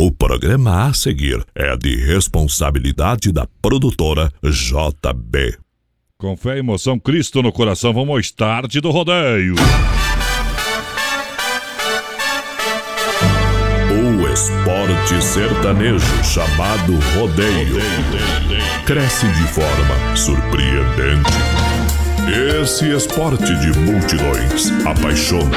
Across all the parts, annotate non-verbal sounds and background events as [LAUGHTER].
O programa a seguir é de responsabilidade da produtora JB. Com fé e emoção, Cristo no coração, vamos ao start do rodeio. O esporte sertanejo chamado rodeio cresce de forma surpreendente. Esse esporte de multidões apaixona,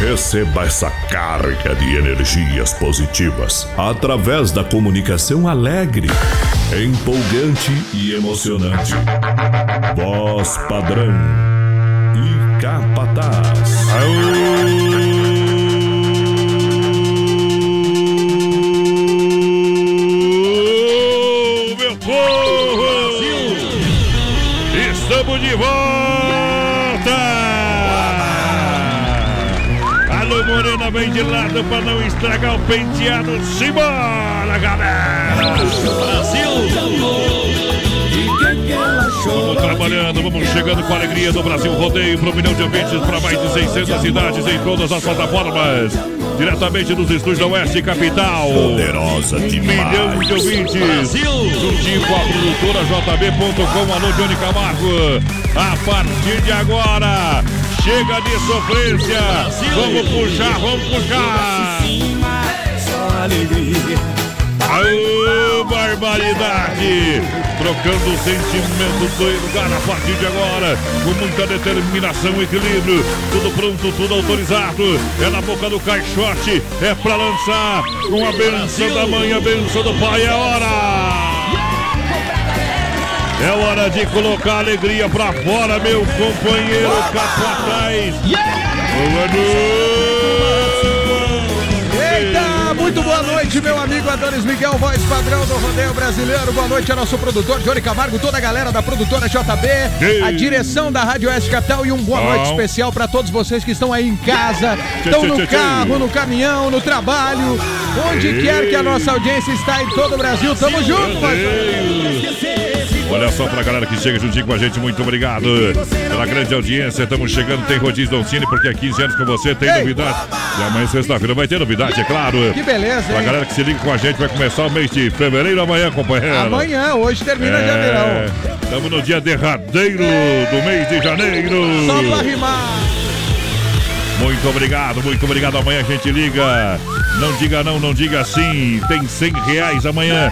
Receba essa carga de energias positivas através da comunicação alegre, empolgante e emocionante. Voz padrão e capataz. Ô, meu povo! Estamos de volta! Vem de lado pra não estragar o penteado. Simbora, galera! Vamos trabalhando, vamos chegando com a alegria do Brasil Rodeio para um milhão de ouvintes para mais de 600 cidades em todas as plataformas. Diretamente dos estúdios da Oeste Capital. Poderosa demais. milhão de ouvintes. Juntinho com a produtora JB.com, alô Johnny Camargo. A partir de agora, chega de sofrência. Vamos puxar, vamos puxar. Aô, barbaridade! Trocando o sentimento do lugar a partir de agora, com muita determinação e equilíbrio. Tudo pronto, tudo autorizado. É na boca do caixote, é pra lançar. Com a benção da mãe, a benção do pai, é hora! É hora de colocar alegria pra fora, meu companheiro capataz. Eita, muito boa noite, meu amigo Adonis Miguel, voz padrão do rodeio brasileiro. Boa noite ao nosso produtor Johnny Camargo, toda a galera da produtora JB, a direção da Rádio Oeste Capital e um boa noite especial para todos vocês que estão aí em casa, estão no carro, no caminhão, no trabalho, onde quer que a nossa audiência está em todo o Brasil. Tamo junto, parceiro. Olha só pra galera que chega juntinho com a gente, muito obrigado pela grande audiência. Estamos chegando, tem rodízio Doncini, porque há 15 anos com você tem Ei. novidade. E amanhã, sexta-feira, vai ter novidade, é claro. Que beleza, Pra hein? galera que se liga com a gente, vai começar o mês de fevereiro amanhã, companheiro. Amanhã, hoje termina janeirão. Estamos no dia derradeiro do mês de janeiro. Só pra rimar. Muito obrigado, muito obrigado. Amanhã a gente liga. Não diga não, não diga sim. Tem 100 reais amanhã.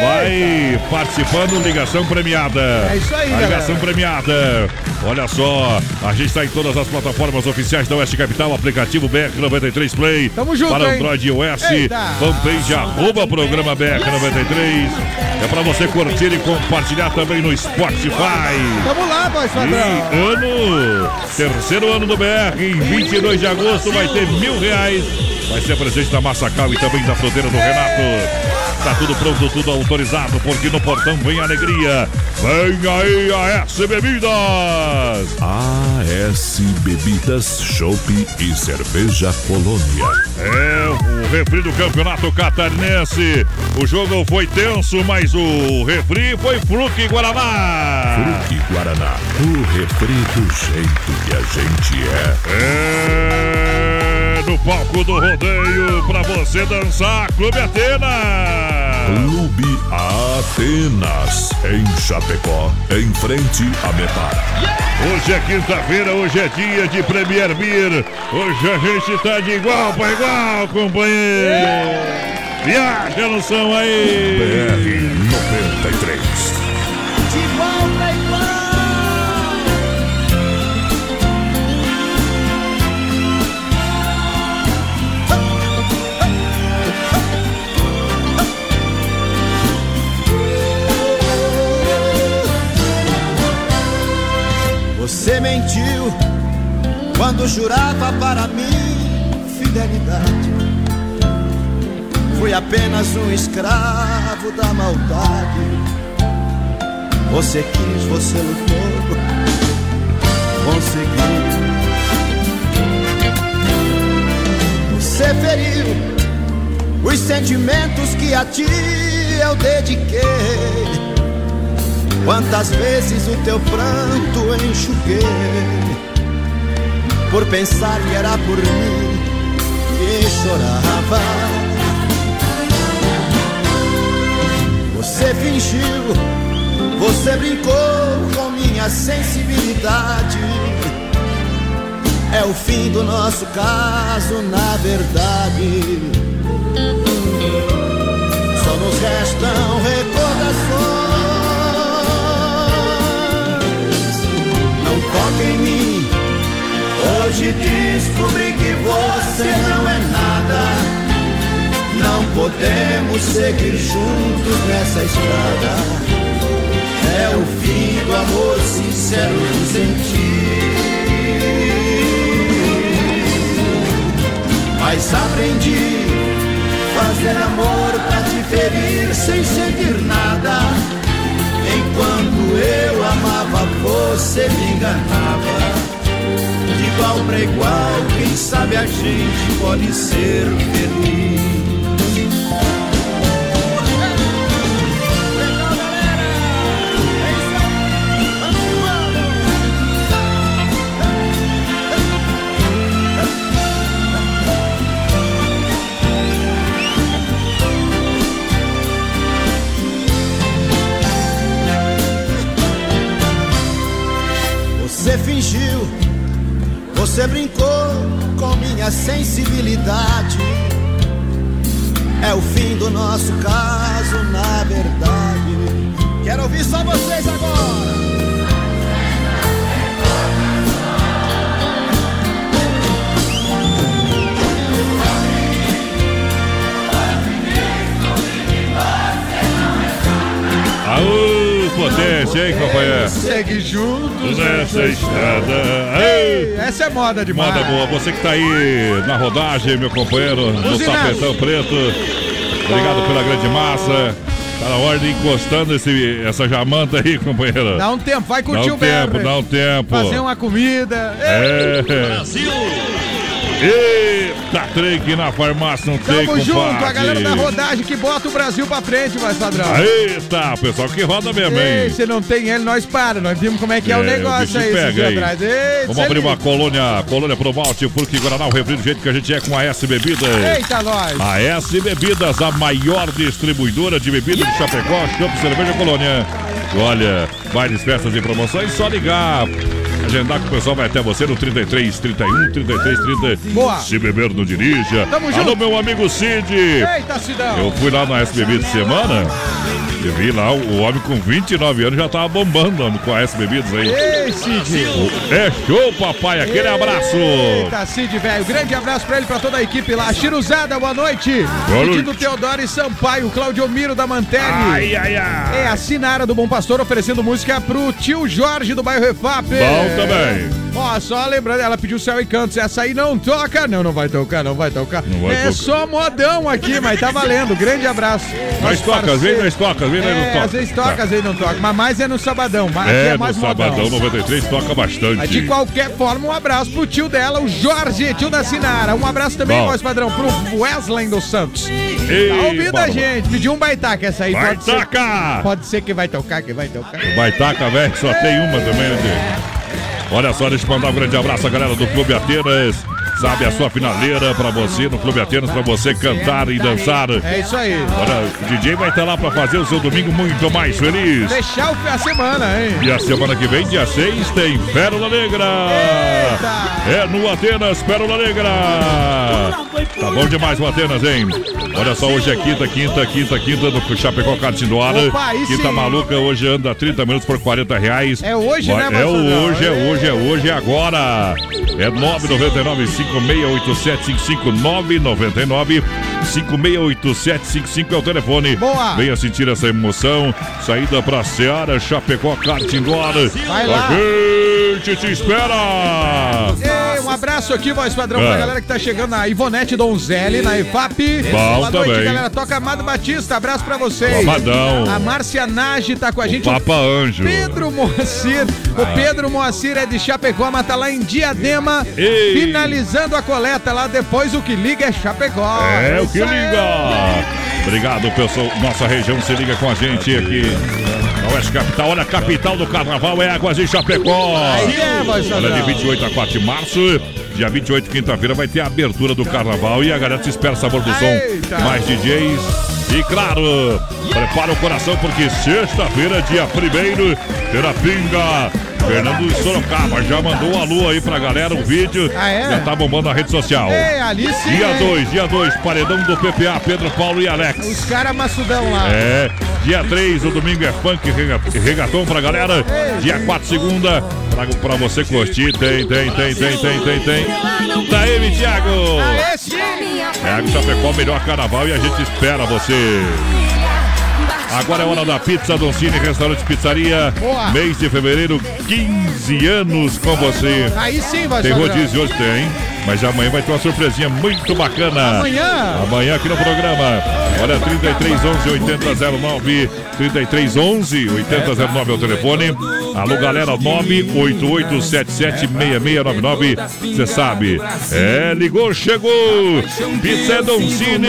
Vai participando, ligação premiada. É isso aí, A galera. ligação premiada. Olha só, a gente está em todas as plataformas oficiais da Oeste Capital, aplicativo BR93 Play. Tamo junto, Para hein? Android e iOS, Eita. fanpage arroba programa BR93. É para você curtir e compartilhar também no Spotify. Tamo lá, voz ano, terceiro ano do BR, em 22 de agosto vai ter mil reais. Vai ser presente da Massacal e também da fruteira do Renato. Tá tudo pronto, tudo autorizado, porque no portão vem alegria. Vem aí a S Bebidas. AS Bebidas, Chopp e Cerveja Colônia. É o refri do campeonato catarinense. O jogo foi tenso, mas o refri foi Fruque Guaraná. Fruque Guaraná, o refri do jeito que a gente é. É no palco do rodeio pra você dançar Clube Atena. Clube Atenas, em Chapecó, em frente a Mepara. Hoje é quinta-feira, hoje é dia de Premier Beer. Hoje a gente tá de igual pra igual, companheiro. Viaja no som aí. BR 93. Você mentiu quando jurava para mim fidelidade. Fui apenas um escravo da maldade. Você quis, você lutou, conseguiu. Você feriu os sentimentos que a ti eu dediquei Quantas vezes o teu pranto enxuguei por pensar que era por mim que chorava. Você fingiu, você brincou com minha sensibilidade. É o fim do nosso caso, na verdade. Só nos restam recordações. Toque em mim. Hoje descobri que você não é nada. Não podemos seguir juntos nessa estrada. É o fim do amor sincero que senti. Mas aprendi fazer amor pra te ferir sem sentir nada. Enquanto eu amava, você me enganava. De igual pra igual, quem sabe a gente pode ser feliz. Você fingiu, você brincou com minha sensibilidade. É o fim do nosso caso, na verdade. Quero ouvir só vocês agora. Aô, potência, hein, companheiro? Segue juntos Nessa estrada. Ei, Essa é moda demais. moda boa. Você que tá aí na rodagem, meu companheiro, no tapetão preto. Obrigado pela grande massa. Tá na hora de ir encostando esse, essa jamanta aí, companheiro. Dá um tempo, vai Dá curtir um o tempo, BR. dá um tempo. Fazer uma comida. É. Eita, trem na farmácia não tem, Tamo junto, a compadre. galera da rodagem que bota o Brasil pra frente, mais padrão. Eita, pessoal que roda mesmo, Ei, hein? se não tem ele, nós para. Nós vimos como é que é, É, o negócio aí pega aí. atrás. Ei, Vamos cê abrir uma colônia, colônia pro malte, porque Guaraná, o refri do jeito que a gente é com a S Bebidas. Eita, nós. A S Bebidas, a maior distribuidora de bebidas de Chapecó, Chopp Cerveja Colônia. Olha, bailes, festas e promoções, só ligar. Agendar que o pessoal vai até você no 33 31 33 30. Boa. Se beber, não dirija. Tamo Alô, junto. meu amigo Cid. Eita, Cidão. Eu fui lá na SBB de semana e vi lá o homem com 29 anos já tava bombando homem, com a S Bebidas aí. Ei, Cid. É show, papai. Aquele abraço. Eita, Cid, velho. Grande abraço pra ele, pra toda a equipe lá. Chiruzada, boa noite. Boa. Teodoro e Sampaio, Claudio Miro da Mantelli. Ai, ai, ai. É a Sinara do Bom Pastor oferecendo música pro tio Jorge do bairro Refap. Bom também. Ó, só lembrando, ela pediu Céu e Cantos. Essa aí não toca. Não, não vai tocar, não vai tocar. Não vai é tocar. só modão aqui, mas tá valendo. Grande abraço. Nós toca, às vezes nós toca, às vezes nós não É, toca. às vezes toca, Tá. às vezes não toca. Mas mais é no sabadão. Mas aqui É, é no mais modão. Sabadão 93 toca bastante. Mas de qualquer forma, um abraço pro tio dela, o Jorge, tio da Sinara. Um abraço também, Bom. voz padrão, pro Wesley dos Santos. Ei, tá ouvindo a gente? Pediu um baitaca essa aí. Vai pode ser, pode ser que vai tocar, que vai tocar. Baitaca, velho, só tem uma também, né? Olha só, deixa eu mandar um grande abraço à galera do Clube Atenas. Sabe, a sua finaleira pra você no Clube Atenas, pra você cantar e dançar. É isso aí. Olha, o DJ vai estar lá pra fazer o seu domingo muito mais feliz. Deixar o a semana, hein? E a semana que vem, dia 6, tem Pérola Negra. Eita! É no Atenas, Pérola Negra. Tá bom demais o Atenas, hein? Olha só, hoje é quinta, quinta, quinta, quinta do Chapecó Karting do Ar. Opa, aí Quinta maluca, hoje anda 30 minutos por 40 reais. É hoje, Vai- né, É hoje, é hoje, é hoje, é agora. É 999 568755 999 568755 é o telefone. Boa. Venha sentir essa emoção. Saída pra Seara, Chapecó, Ar. Vai lá. A gente te espera. Ei, um abraço aqui, voz padrão, pra É. galera que tá chegando na Ivonete Donzelli, na EFAP. Bom Boa noite, também. galera. Toca Amado Batista, abraço pra vocês. Amadão. A Márcia Nage tá com a gente. Papa Anjo. Pedro Moacir. O Pedro Moacir é de Chapecó, mas tá lá em Diadema, Ei. finalizando a coleta lá. Depois o que liga é Chapecó. É o que liga. Obrigado, pessoal. Nossa região se liga com a gente aqui. Oeste Capital. Olha, a capital do carnaval é Águas de Chapecó. É, Olha, de padrão. 28 a 4 de março. Dia 28, quinta-feira, vai ter a abertura do carnaval e a galera te espera sabor do som. Mais DJs. E claro, prepara o coração porque sexta-feira, dia 1 terá pinga. Fernando de Sorocaba já mandou um alô aí pra galera, o vídeo. Ah, é? Já tá bombando na rede social. Ei, ali sim. Dia hein? 2, dia 2, paredão do PPA, Pedro Paulo e Alex. Os caras maçudão lá. É, dia 3, o domingo é funk rega- regatão pra galera. Dia 4, segunda, pra, pra você curtir. Tem, tem, tem, tem, tem, tem, tem. Daí, me Thiago. Aê. Thiago Chapecó, melhor carnaval e a gente espera você. Agora é hora da pizza Doncini Restaurante Pizzaria. Boa. Mês de fevereiro, 15 anos com você. Aí sim, voz Tem rodízio hoje, tem. Mas amanhã vai ter uma surpresinha muito bacana. Amanhã? Amanhã aqui no programa. Olha, 33 11 80 09. 33 11 80 09 é o telefone. Alô, galera, 98877 6699. Você sabe. É, ligou, chegou. Pizza É a Doncini.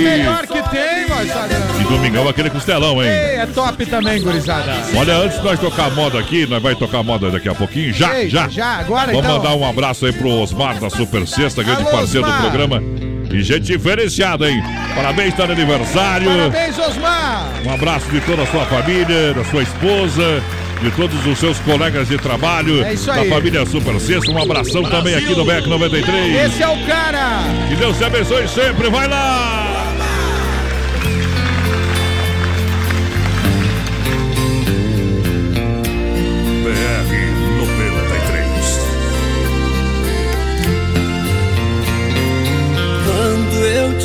melhor que tem, padrão. E domingão aquele costelão, hein? Ei, é top também, gurizada. Olha, antes de nós tocar moda aqui, nós vai tocar moda daqui a pouquinho. Já, Ei, já. já, agora Vamos então. mandar um abraço aí pro Osmar da Super Sexta, grande Alô, parceiro Osmar. do programa. E gente diferenciada, hein? Parabéns, tá no aniversário. Parabéns, Osmar. Um abraço de toda a sua família, da sua esposa, de todos os seus colegas de trabalho. É isso Da aí. família Super Sexta. Um abração também aqui no BEC 93. Esse é o cara. Que Deus te abençoe sempre. Vai lá!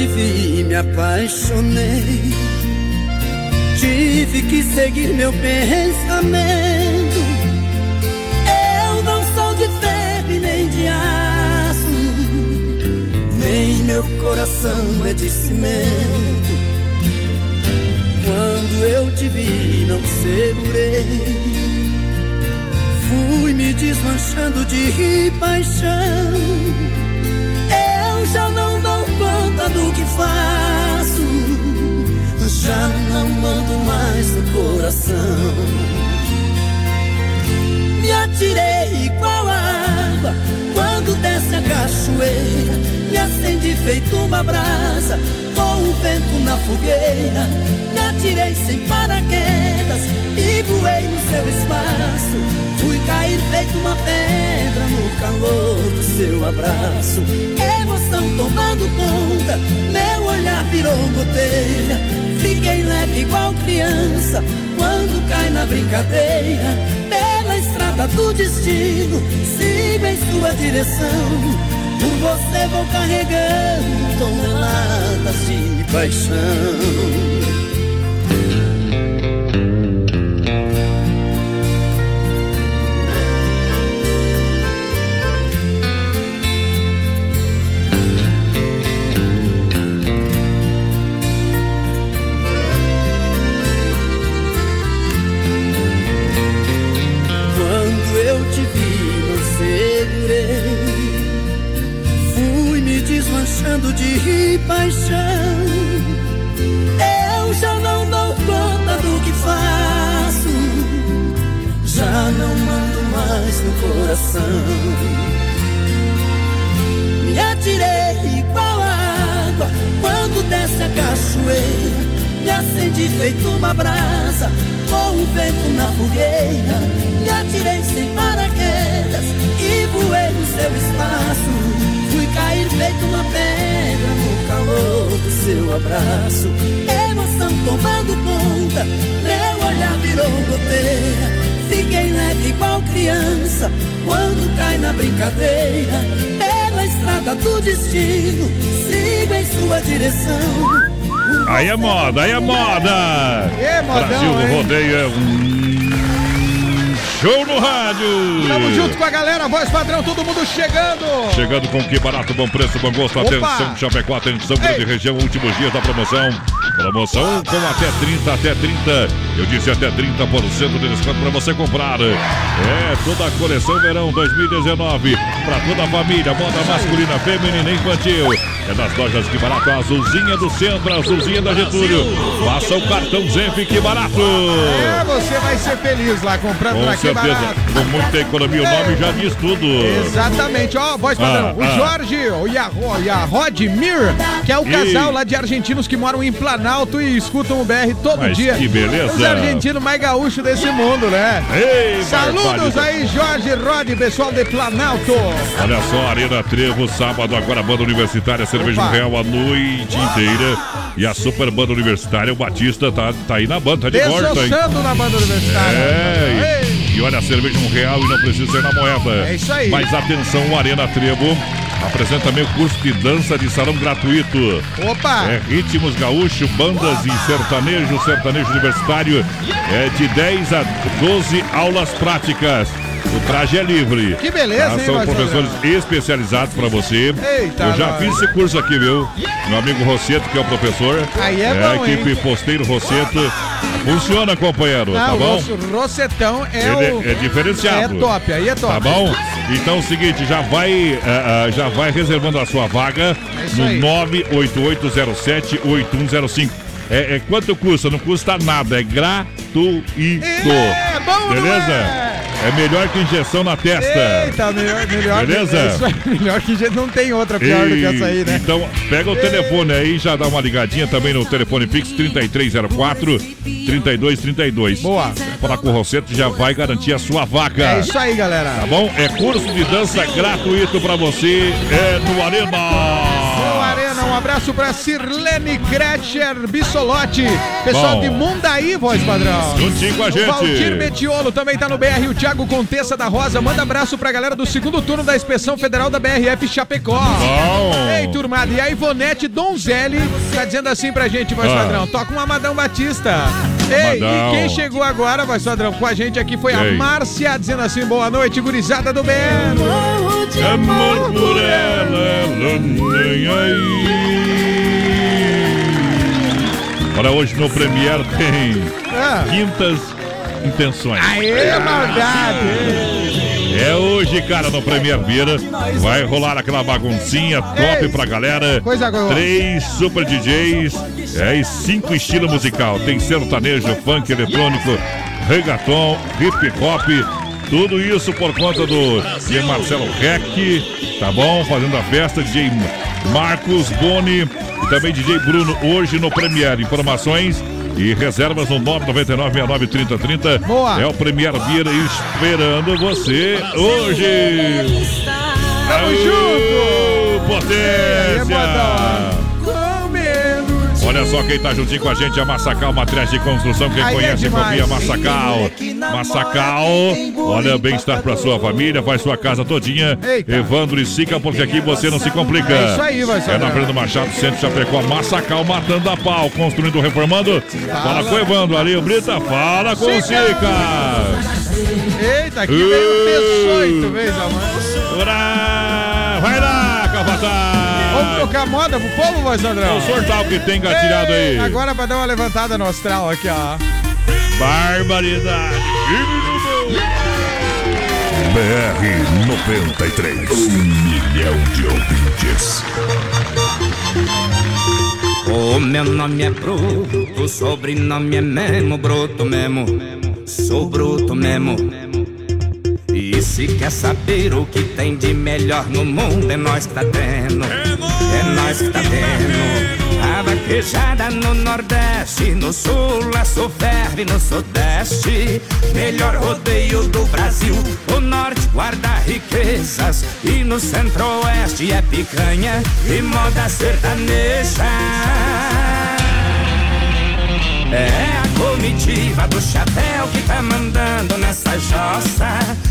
Te vi, me apaixonei. Tive que seguir meu pensamento. Eu não sou de ferro e nem de aço, nem meu coração é de cimento. Quando eu te vi, não segurei. Fui me desmanchando de paixão. Eu já não dou do que faço. Já não mando mais no coração. Me atirei igual a água quando desce a cachoeira. Me acendi feito uma brasa com o vento na fogueira. Me atirei sem paraquedas e voei no seu espaço. Fui cair feito uma pedra no calor do seu abraço. Emoção tomando conta, meu olhar virou goteira. Fiquei leve igual criança quando cai na brincadeira. Pela estrada do destino, sigo em sua direção. Por você vou carregando toneladas de paixão. Me atirei igual a água quando desce a cachoeira. Me acendi feito uma brasa com o vento na fogueira. Me atirei sem paraquedas e voei no seu espaço. Fui cair feito uma pedra no calor do seu abraço. Emoção tomando conta, meu olhar virou goteira. Fiquei leve igual criança brincadeira. Pela estrada do destino, sigo em sua direção. Aí é moda, aí é moda! É, modão, Brasil no hein? rodeio é um show no rádio. Tamo junto com a galera, voz padrão, todo mundo chegando. Chegando com que barato, bom preço, bom gosto. Opa. Atenção, Chapecó, atenção, grande região, últimos dias da promoção. Promoção com até 30, até 30. Eu disse até 30% de desconto para você comprar. É, toda a coleção verão 2019. Para toda a família, moda masculina, feminina e infantil. É das lojas que barato, a azulzinha do centro, a azulzinha da Getúlio. Faça o cartão Zenf que barato. É, você vai ser feliz lá comprando Com certeza, barato. com muita economia, o nome já diz tudo. Exatamente, ó, voz padrão. Ah, o ah. Jorge e a, e a Rodmir, que é o E- casal lá de argentinos que moram em Planalto e escutam o BR todo Mas dia. que beleza. Os argentinos mais gaúchos desse mundo, né? Ei, Saludos aí, Jorge e Rod, pessoal de Planalto. Olha só, Arena Trevo, sábado, agora banda universitária, cerveja Opa. real a noite inteira. E a super banda universitária, o Batista tá, tá aí na banda, tá de volta, hein? Desossando na banda universitária. É. e, olha, a cerveja um real e não precisa ser na moeda. É isso aí. Mas atenção, o Arena Trevo apresenta também o curso de dança de salão gratuito. Opa! É ritmos gaúcho, bandas e sertanejo, sertanejo universitário. É de 10 a 12 aulas práticas. O traje é livre. Que beleza, Tá? hein, São Marcelo? professores especializados para você. Eita, Eu já nós. fiz esse curso aqui, viu? Meu amigo Rosseto, que é o professor. Aí é a bom, equipe hein? Posteiro Rosseto. Funciona, companheiro, tá o bom? nosso Rossetão é Ele o. é, é diferenciado. É top, aí é top. Tá bom? Então é o seguinte, já vai, ah, já vai reservando a sua vaga É no aí. 988078105. É, é quanto custa? Não custa nada, é gratuito. É bom, não Beleza? é? É melhor que injeção na testa. Eita, melhor, melhor. Beleza? [LAUGHS] é melhor que gente não tem outra pior do que essa aí, né? Então, pega o telefone aí, já dá uma ligadinha também no telefone Pix 3304 3232. Boa. Falar com o Rosseto já vai garantir a sua vaga. É isso aí, galera. Tá bom? É curso de dança gratuito pra você. É no Arena. Abraço pra Sirlene Kretcher Bissolotti. Pessoal Bom. de Mundaí, voz padrão. Juntinho com a O Valdir gente. Metiolo também tá no BR. O Thiago Contessa da Rosa. Manda abraço pra galera do segundo turno da Inspeção Federal da BRF Chapecó. Bom. Ei, turmada, e a Ivonete Donzelli tá dizendo assim pra gente, voz Ah. padrão. Toca um Amadão Batista. Ei, Amadão. e quem chegou agora, voz padrão, com a gente aqui foi a Ei. Márcia, dizendo assim, boa noite, gurizada do BR. Amor por ela, ela nem aí. Olha, hoje no Premiere tem Ah. Quintas Intenções. Aê, maldade! É hoje, cara, no Premier Vira. Vai rolar aquela baguncinha top pra galera. coisa boa. Três super DJs é, e cinco estilos musical. Tem sertanejo, funk eletrônico, reggaeton, hip hop. Tudo isso por conta do DJ Marcelo Rec, tá bom? Fazendo a festa, DJ Marcos Boni e também DJ Bruno hoje no Premier. Informações e reservas no 999-693030. Boa. É o Premier Vira esperando você hoje. Tamo junto! Potência! Comendo. Olha só quem tá juntinho com a gente, a Massacal Materiais de Construção. Quem Aí é conhece, demais. confia Massacal. Massacal, olha, bem-estar pra sua família, faz sua casa todinha. Eita. Evandro e Sica, porque aqui você não se complica. É isso aí, vai É ser. na Fernando Machado, Centro Chapecó, Massacal, matando a pau, construindo, reformando. Fala com o Evandro, ali, o Brita, fala com o Sica. Eita, aqui veio o P8, vez, mano. Ora, Vai lá, capataz. Vamos tocar moda pro povo, voz Andrão? O sortal que tem gatilhado aí. Agora pra dar uma levantada no astral aqui, ó. Barbaridade. BR 93. Um milhão de ouvintes. O meu nome é Bruto, o sobrenome é Memo, Bruto mesmo. Sou bruto mesmo. Se quer saber o que tem de melhor no mundo, é nós que tá tendo. É nós que tá tendo. A vaquejada no Nordeste, no Sul, a ferve no Sudeste. Melhor rodeio do Brasil. O Norte guarda riquezas. E no Centro-Oeste é picanha e moda sertaneja. É a comitiva do chapéu que tá mandando nessa jossa.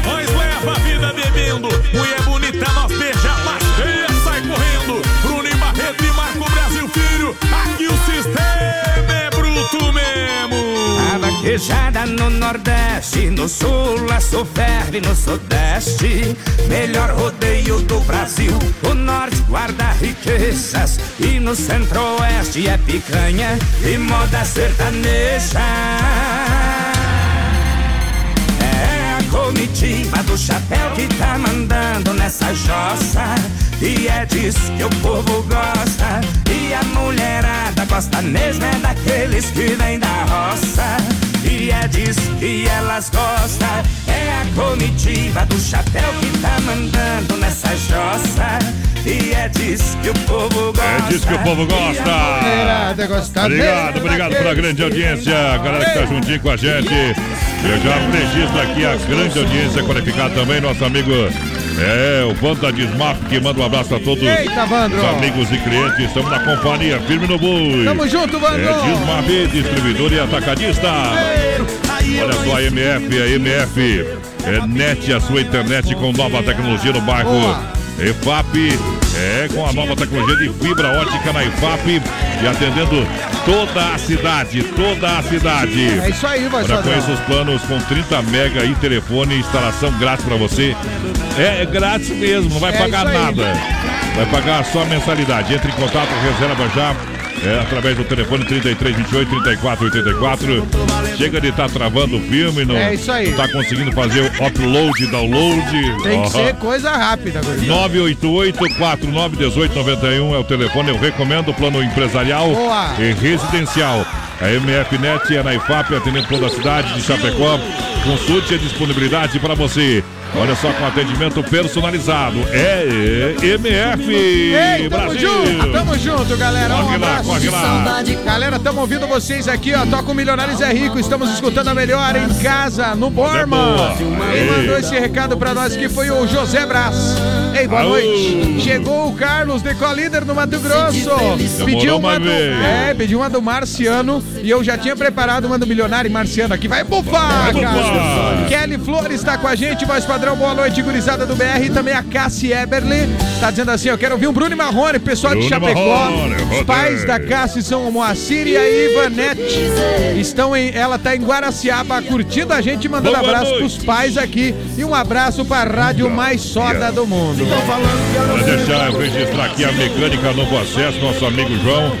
bebendo. Mulher bonita, nós beija, mas feia sai correndo. Bruno e Barreto e Marco Brasil Filho, aqui o sistema é bruto mesmo. A vaquejada no Nordeste, no Sul a sul ferve no Sudeste. Melhor rodeio do Brasil. O Norte guarda riquezas e no Centro-Oeste é picanha e moda sertaneja. Comitiva do chapéu que tá mandando nessa jossa. E é disso que o povo gosta. E a mulherada gosta mesmo é daqueles que vêm da roça. E é disso que elas gostam. É a comitiva do chapéu que tá mandando nessa jossa. E é disso que o povo gosta. É disso que o povo gosta. Obrigado, obrigado pela grande audiência, a galera que tá juntinho com a gente. Eu já registro aqui a grande audiência qualificada também, nosso amigo é, o Banda Desmap, que manda um abraço a todos Eita, os amigos e clientes. Estamos na companhia, firme no boi. Tamo junto, Vandro. É Desmap, distribuidor e atacadista. Olha só a MF, a MF é net, a sua internet com nova tecnologia no bairro Boa. EFAP, é com a nova tecnologia de fibra ótica na EFAP e atendendo toda a cidade, toda a cidade. É isso aí, vai Sandrão. conheça os planos com 30 mega e telefone, instalação grátis pra você. É, é grátis mesmo, não vai É pagar nada. Vai pagar só a mensalidade. Entre em contato, reserva já. É, através do telefone 3328 3484. Chega de estar travando o filme, não, É isso aí. não tá conseguindo fazer o upload, download. Tem que ser coisa rápida, gurizada. 988-491891 é o telefone. Eu recomendo o plano empresarial Boa. e residencial. A MFNet é na IFAP, atendendo toda a cidade de Chapecó. Consulte a disponibilidade para você. Olha só, com atendimento personalizado. É MF Ei, tamo Brasil. junto, tamo junto, galera. Um lá, abraço. corre lá. Galera, estamos ouvindo vocês aqui, ó. Toca o Milionários é Rico. Estamos escutando a melhor em casa, no Borman. Quem mandou esse recado pra nós aqui foi o José Brás. Ei, boa Aô. noite. Chegou o Carlos de Colíder no Mato Grosso. Pediu uma do, é, pediu uma do Marciano e eu já tinha preparado uma do Milionário e Marciano aqui. Vai bufar, Vai bufar. Kelly Flores está com a gente, voz padrão, boa noite, gurizada do BR. E também a Cassie Eberly tá dizendo assim: eu quero ouvir um Bruno e Marrone, pessoal de Bruno Chapecó. Marrone, Os pais da Cassie são o Moacir e a Ivanete. Estão em, ela tá em Guaraciaba curtindo a gente, mandando Boa abraço noite. pros pais aqui. E um abraço pra rádio mais soda do mundo. Para deixar eu registrar aqui a mecânica Novo Acesso, nosso amigo João.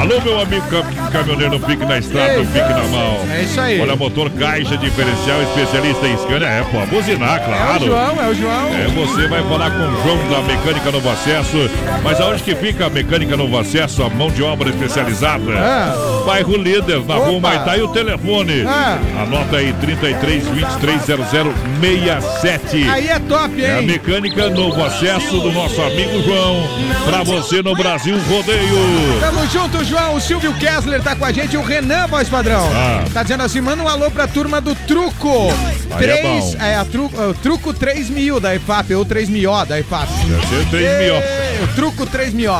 Alô, meu amigo cam- caminhoneiro, não fique na estrada, não fique na mão. É isso aí. Olha, motor caixa diferencial, especialista em scanner. É, pô, buzinar, É o claro. João, é o João. É, você vai falar com o João da Mecânica Novo Acesso. Mas aonde que fica a Mecânica Novo Acesso, a mão de obra especializada? Ah. Bairro Líder, na rua Opa. Maitá e o telefone. Ah. Anota aí, 33 23 00 67. Aí é top, É a hein? mecânica novo acesso do nosso amigo João. Pra você no Brasil Rodeio. Tamo junto, João. O Silvio Kessler tá com a gente. O Renan, voz padrão. Ah. Tá dizendo assim: manda um alô pra turma do Truco. Aí é bom. é, a tru, o Truco 3 mil da IFAP, ou 3 mil da IFAP. Deve ser 3 mil. Ei, O Truco 3 mil.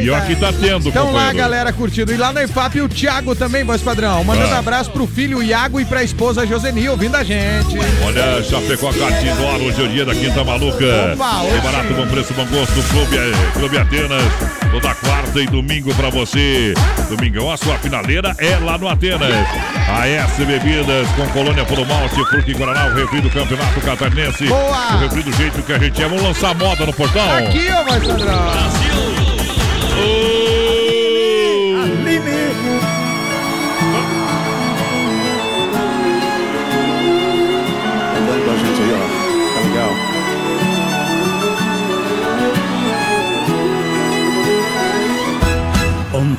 E aqui tá tendo, Então lá, companheiro. galera, curtindo. E lá na IFAP, o Thiago também, voz padrão. Mandando Ah. abraço pro filho Iago e pra esposa Josenil, ouvindo a gente. Olha, Chapecó Cartidor, hoje é o dia da Quinta Maluca. Opa, hoje barato, bom preço, bom gosto, Clube, Clube Atenas. Toda quarta e domingo pra você. Domingão, a sua finaleira é lá no Atenas. A S Bebidas com Colônia Puro Malte, Fruque Guaraná, o refri do Campeonato Catarinense. Boa. O refri do jeito que a gente é. Vamos lançar moda no portão. Aqui, ó, voz padrão. Ô!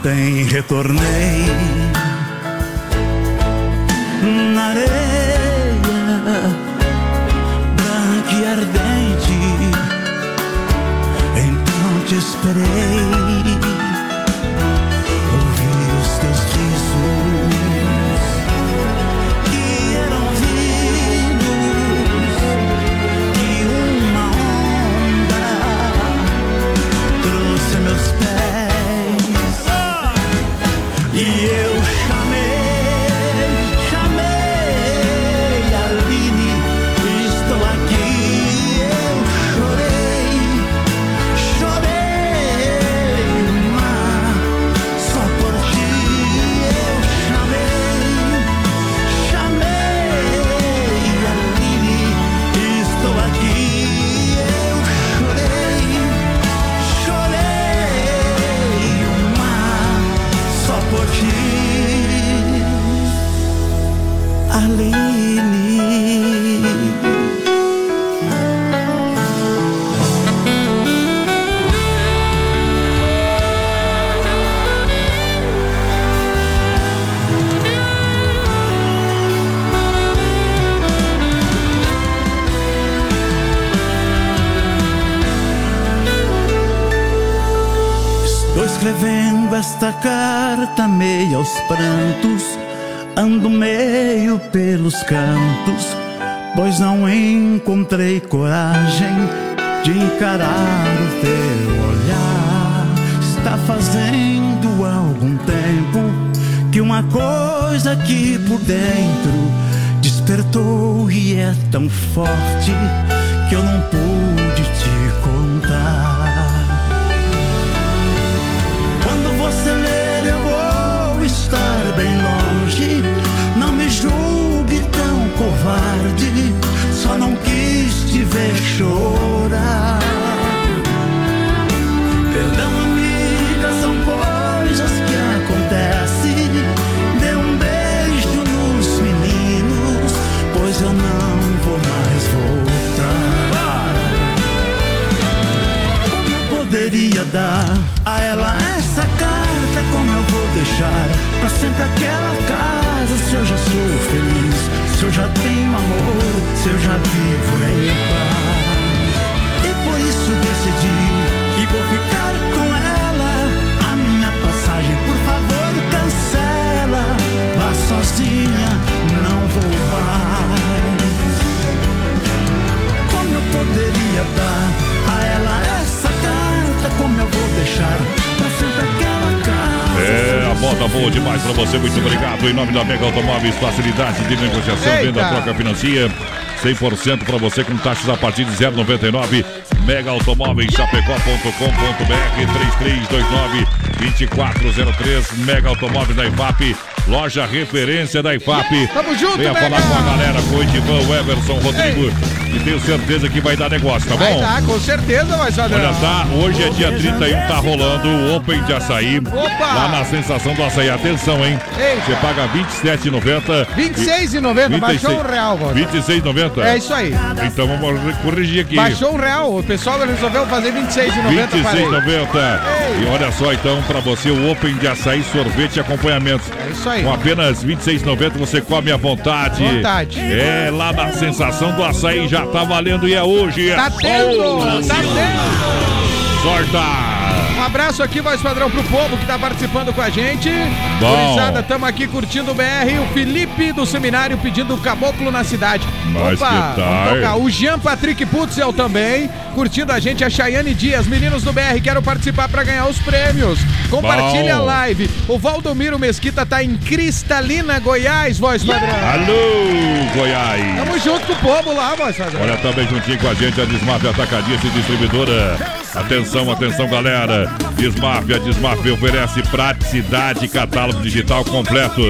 Ontem retornei na areia branca e ardente. Então te esperei. Marlene. escrevendo esta carta meia aos prantos ando meio pelos cantos, pois não encontrei coragem de encarar o teu olhar. Está fazendo algum tempo que uma coisa aqui por dentro despertou e é tão forte que eu não pude te contar. Ver chorar. Perdão, amiga, são coisas que acontecem. Dê um beijo nos meninos, pois eu não vou mais voltar. Como eu poderia dar a ela essa carta como eu vou deixar Pra sempre aquela casa Se eu já sou feliz Se eu já tenho amor Se eu já vivo em paz. E por isso decidi Que vou ficar com ela. A minha passagem por favor cancela. Vá sozinha, não vou mais. Como eu poderia dar a ela essa carta? Como eu vou deixar pra sempre aquela casa é, a moda boa demais para você. Muito obrigado. Em nome da Mega Automóveis, facilidade de negociação, Eita. venda, troca financia. 100% para você com taxas a partir de 0,99. Mega Automóveis, chapecó.com.br 3329 2403. Mega Automóveis da IFAP. Loja referência da IFAP. Tamo junto, Venha falar com a galera, com o Edivan, o Everson, Rodrigo. Ei. E tenho certeza que vai dar negócio, tá bom? Vai com certeza vai dar. Olha, tá, hoje é dia 31, tá rolando o Open de Açaí. Opa! Lá na Sensação do Açaí. Atenção, hein? Eita. Você paga R$27,90. R$26,90, baixou um real, mano. R$26,90? É isso aí. Então vamos corrigir aqui. Baixou um real, o pessoal resolveu fazer R$26,90. R$26,90. E olha só, então, pra você o Open de Açaí, sorvete e acompanhamento. Isso aí. Com apenas R$26,90 você come à vontade. Vontade. É, lá na Sensação do Açaí já tá valendo e é hoje. Tá tendo! Oh, tá tendo! Sorta! Abraço aqui, voz padrão, pro povo que tá participando com a gente. Bom. Gurizada, tamo aqui curtindo o BR. O Felipe do seminário pedindo o caboclo na cidade. Mas Opa, que tal? tocar. O Jean Patrick Putzel também, curtindo a gente. A Chayane Dias, meninos do BR, quero participar para ganhar os prêmios. Compartilha Bom. a live. O Valdomiro Mesquita tá em Cristalina, Goiás, voz padrão. Alô, Goiás! Tamo junto com o povo lá, voz padrão. Olha também juntinho com a gente a Desmaf Atacadista e Distribuidora. Atenção, atenção, galera. Desmaf, a Desmaf oferece praticidade catálogo digital completo.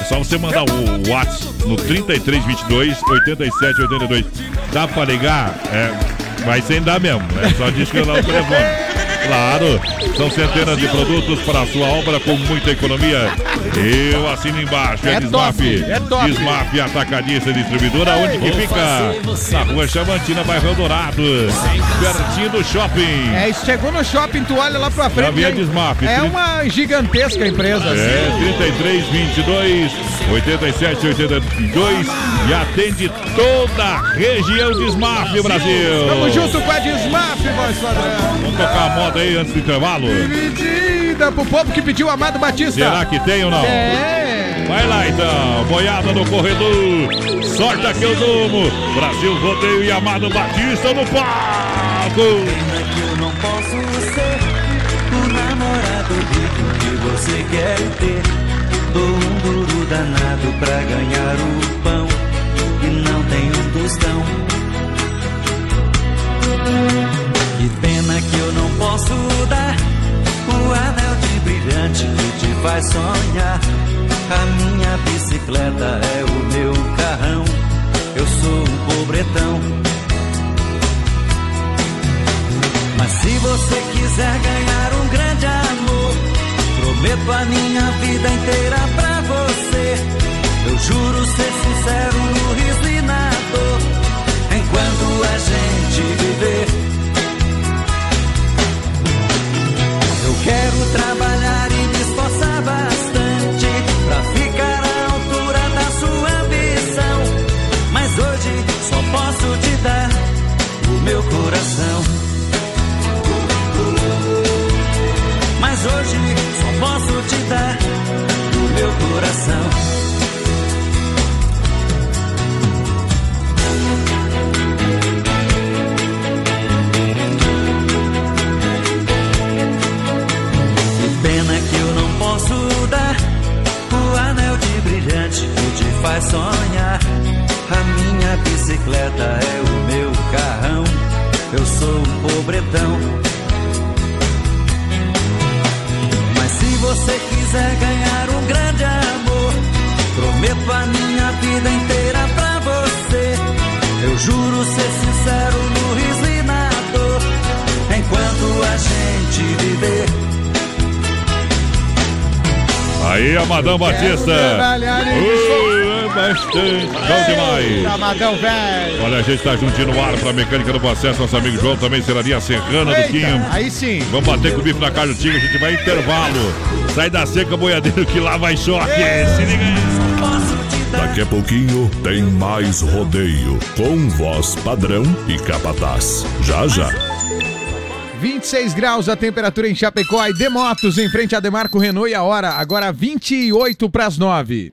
É só você mandar o WhatsApp no 3322 8782. Dá pra ligar? É, vai sem dar mesmo. É só discar lá o telefone. Claro, são centenas de produtos para a sua obra com muita economia. Eu assino embaixo, é, É Desmaf. é top. Desmaf Atacadista e Distribuidora, onde que fica? Na rua Chamantina, bairro Dourado, pertinho do shopping. É, chegou no shopping, tu olha lá pra frente. Na Via hein? Desmaf. É Tri- uma gigantesca empresa. É, 33 22 87 82 e atende toda a região de Smaf, Brasil. Tamo junto com a Desmaf, voz padrão. Vamos tocar a moda aí antes do intervalo? Dividida pro povo que pediu Amado Batista. Será que tem ou não? É. Vai lá então, boiada no corredor, sorte aqui o domo, Brasil Rodeio e Amado Batista no palco. Pena que eu não posso ser o namorado rico que você quer ter. Dou um duro danado pra ganhar o Que pena que eu não posso dar o anel de brilhante que te faz sonhar. A minha bicicleta é o meu carrão. Eu sou um pobretão. Mas se você quiser ganhar um grande amor, prometo a minha vida inteira pra você. Eu juro ser sincero no riso e na dor, enquanto a gente viver. Quero trabalhar e me esforçar bastante pra ficar à altura da sua ambição. Mas hoje só posso te dar o meu coração. Mas hoje só posso te dar o meu coração. Vai sonhar. A minha bicicleta é o meu carrão. Eu sou um pobretão. Mas se você quiser ganhar um grande amor, prometo a minha vida inteira pra você. Eu juro ser sincero no riso e na dor, enquanto a gente viver. Aí a Madame Batista. Uh, bastante. Bom demais. Amadão velho. Olha, a gente tá juntinho no ar pra mecânica do processo. Nosso amigo João também, Serraria Serrana do Quinho. Aí sim. Vamos bater com o bife na Tigre. A gente vai em intervalo. Sai da seca, boiadeiro, que lá vai choque. Se liga aí. Daqui a pouquinho tem mais rodeio com voz padrão e capataz. Já já. 26 graus a temperatura em Chapecó e Demotos em frente a Demarco Renault e a hora agora 28 para as 9.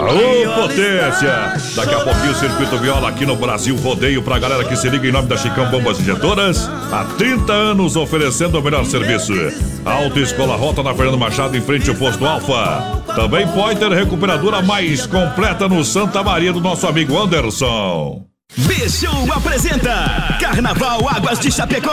Alô, potência! Daqui a pouquinho o Circuito Viola aqui no Brasil Rodeio pra galera que se liga em nome da Chicão Bombas Injetoras. Há 30 anos oferecendo o melhor serviço. Alta Escola Rota na Fernando Machado em frente ao posto Alfa. Também pode ter recuperadora mais completa no Santa Maria do nosso amigo Anderson. B-Show apresenta Carnaval Águas de Chapecó.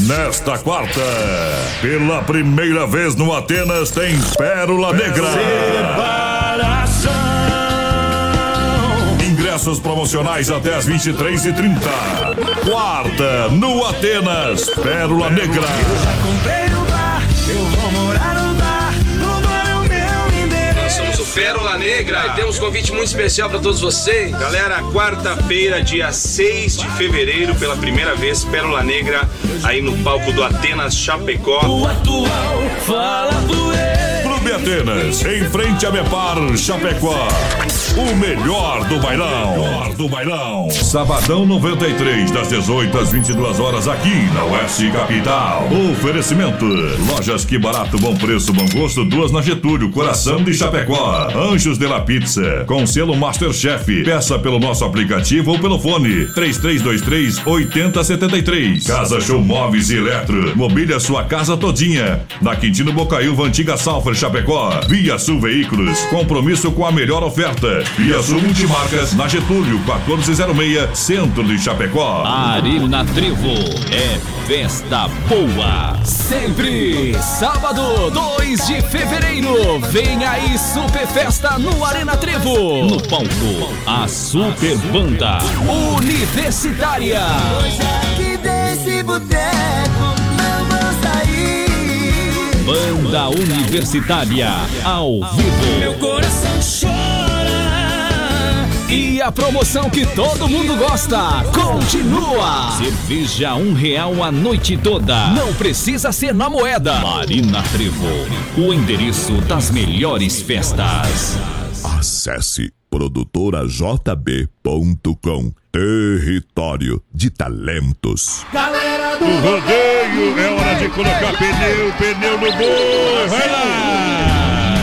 Nesta quarta, pela primeira vez no Atenas, tem Pérola Negra. Ingressos promocionais até as 23h30. Quarta, no Atenas, Pérola Negra. Pérola Negra e temos um convite muito especial para todos vocês. Galera, quarta-feira, dia 6 de fevereiro, pela primeira vez, Pérola Negra, aí no palco do Atenas Chapecó. O atual fala por ele. Clube Atenas, em frente a Mepar Chapecó. O melhor do bailão. Melhor do bailão. Sabadão 93, das 18 às 22 horas, aqui na Oeste Capital. Oferecimento: Lojas Que Barato, Bom Preço, Bom Gosto, duas na Getúlio, Coração de Chapecó. Anjos de la Pizza, com selo Masterchef. Peça pelo nosso aplicativo ou pelo fone 3323 8073. Casa Show Móveis e Eletro. Mobília sua casa todinha. Na Quintino Bocaiúva, Antiga Salfer, Chapecó. Via Sul Veículos. Compromisso com a melhor oferta. Via Sul Multimarcas, na Getúlio, 1406, Centro de Chapecó. Arena Trevo é festa boa. Sempre. Sábado, 2 de fevereiro. Vem aí Super Festa no Arena Trevo. No palco, a Super Banda Universitária. Hoje aqui desse boteco. Banda Universitária ao vivo. Meu coração chora. E a promoção que todo mundo gosta continua. Cerveja um real a noite toda. Não precisa ser na moeda. Marina Trevo, o endereço das melhores festas. Acesse produtorajb.com. Território de talentos. Galera do rodeio. É hora de colocar pneu, pneu no boi. Vai lá!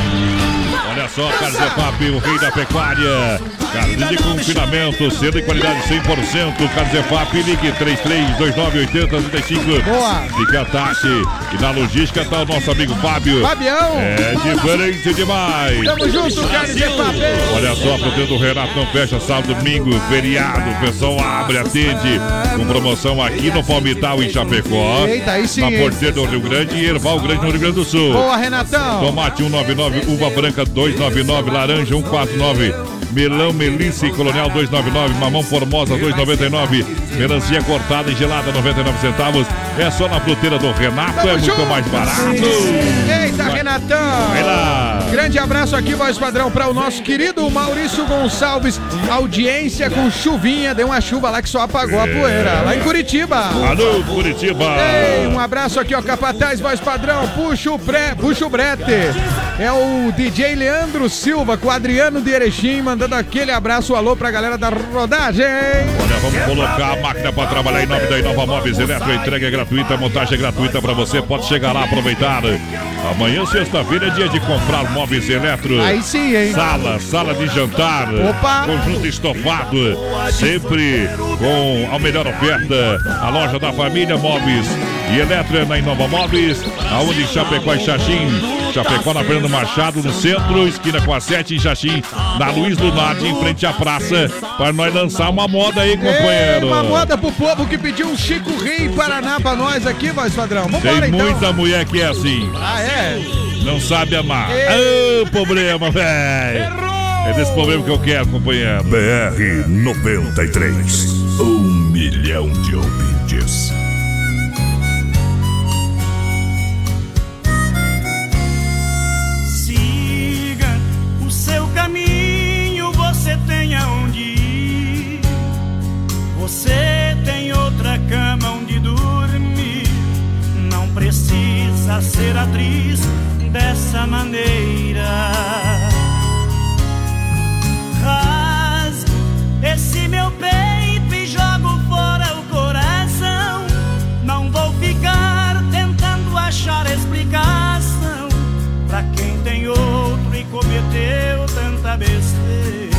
Olha só, Carlos Efap, o rei da pecuária. Carne de confinamento, cedo e qualidade 100%. Carlos Efap, ligue 33298035. Boa. Fica a taxa. E na logística tá o nosso amigo Fábio. Fabião. É diferente demais. Tamo junto, Carlos Efap. Olha só, a do Renato não fecha sábado, domingo, feriado. O pessoal abre, atende. Com promoção aqui no Palmital, em Chapecó. Eita, aí sim, Na? Porteira do Rio Grande e Erval Grande, no Rio Grande do Sul. Boa, Renatão. Tomate 199, uva branca 299, laranja 149. Melão, melissa e colonial 299, mamão formosa 299, melancia cortada e gelada 99 centavos. É só na fruteira do Renato, é muito mais barato. Eita, Renatão. Vai lá. Grande abraço aqui, voz padrão, para o nosso querido Maurício Gonçalves. Audiência com chuvinha. Deu uma chuva lá que só apagou a poeira. Lá em Curitiba. Alô, Curitiba. Ei, um abraço aqui, ó, Capataz, voz padrão, puxa o, pré, puxa o brete. É o DJ Leandro Silva com o Adriano de Erechim, mandando aquele abraço, alô pra galera da rodagem. Olha, vamos colocar a máquina para trabalhar em nome da Inova Móveis Eletro. Entrega é gratuita, montagem é gratuita para você. Pode chegar lá, aproveitar. Amanhã, sexta-feira, é dia de comprar móveis eletro. Aí sim, hein? Sala, sala de jantar. Opa! Conjunto estofado. Sempre com a melhor oferta. A loja da família Móveis e Eletro é na Inova Móveis. Aonde Chapecó e Xaxim. Chapecó na Fernando Machado, no centro, esquina com a 7 em Xaxim. Na Luiz Lunardi, em frente à praça. Para nós lançar uma moda aí, companheiro. Ei, uma moda pro povo que pediu um Chico Rei Paraná pra nós aqui, voz padrão. Vambora Tem então. muita mulher que é assim. Ah, é? Não sabe amar. Ô, problema, velho. É desse problema que eu quero, companheiro. BR 93. Um milhão de ouvintes. Você tem outra cama onde dormir. Não precisa ser atriz dessa maneira. Rasgo esse meu peito e jogo fora o coração. Não vou ficar tentando achar explicação pra quem tem outro e cometeu tanta besteira.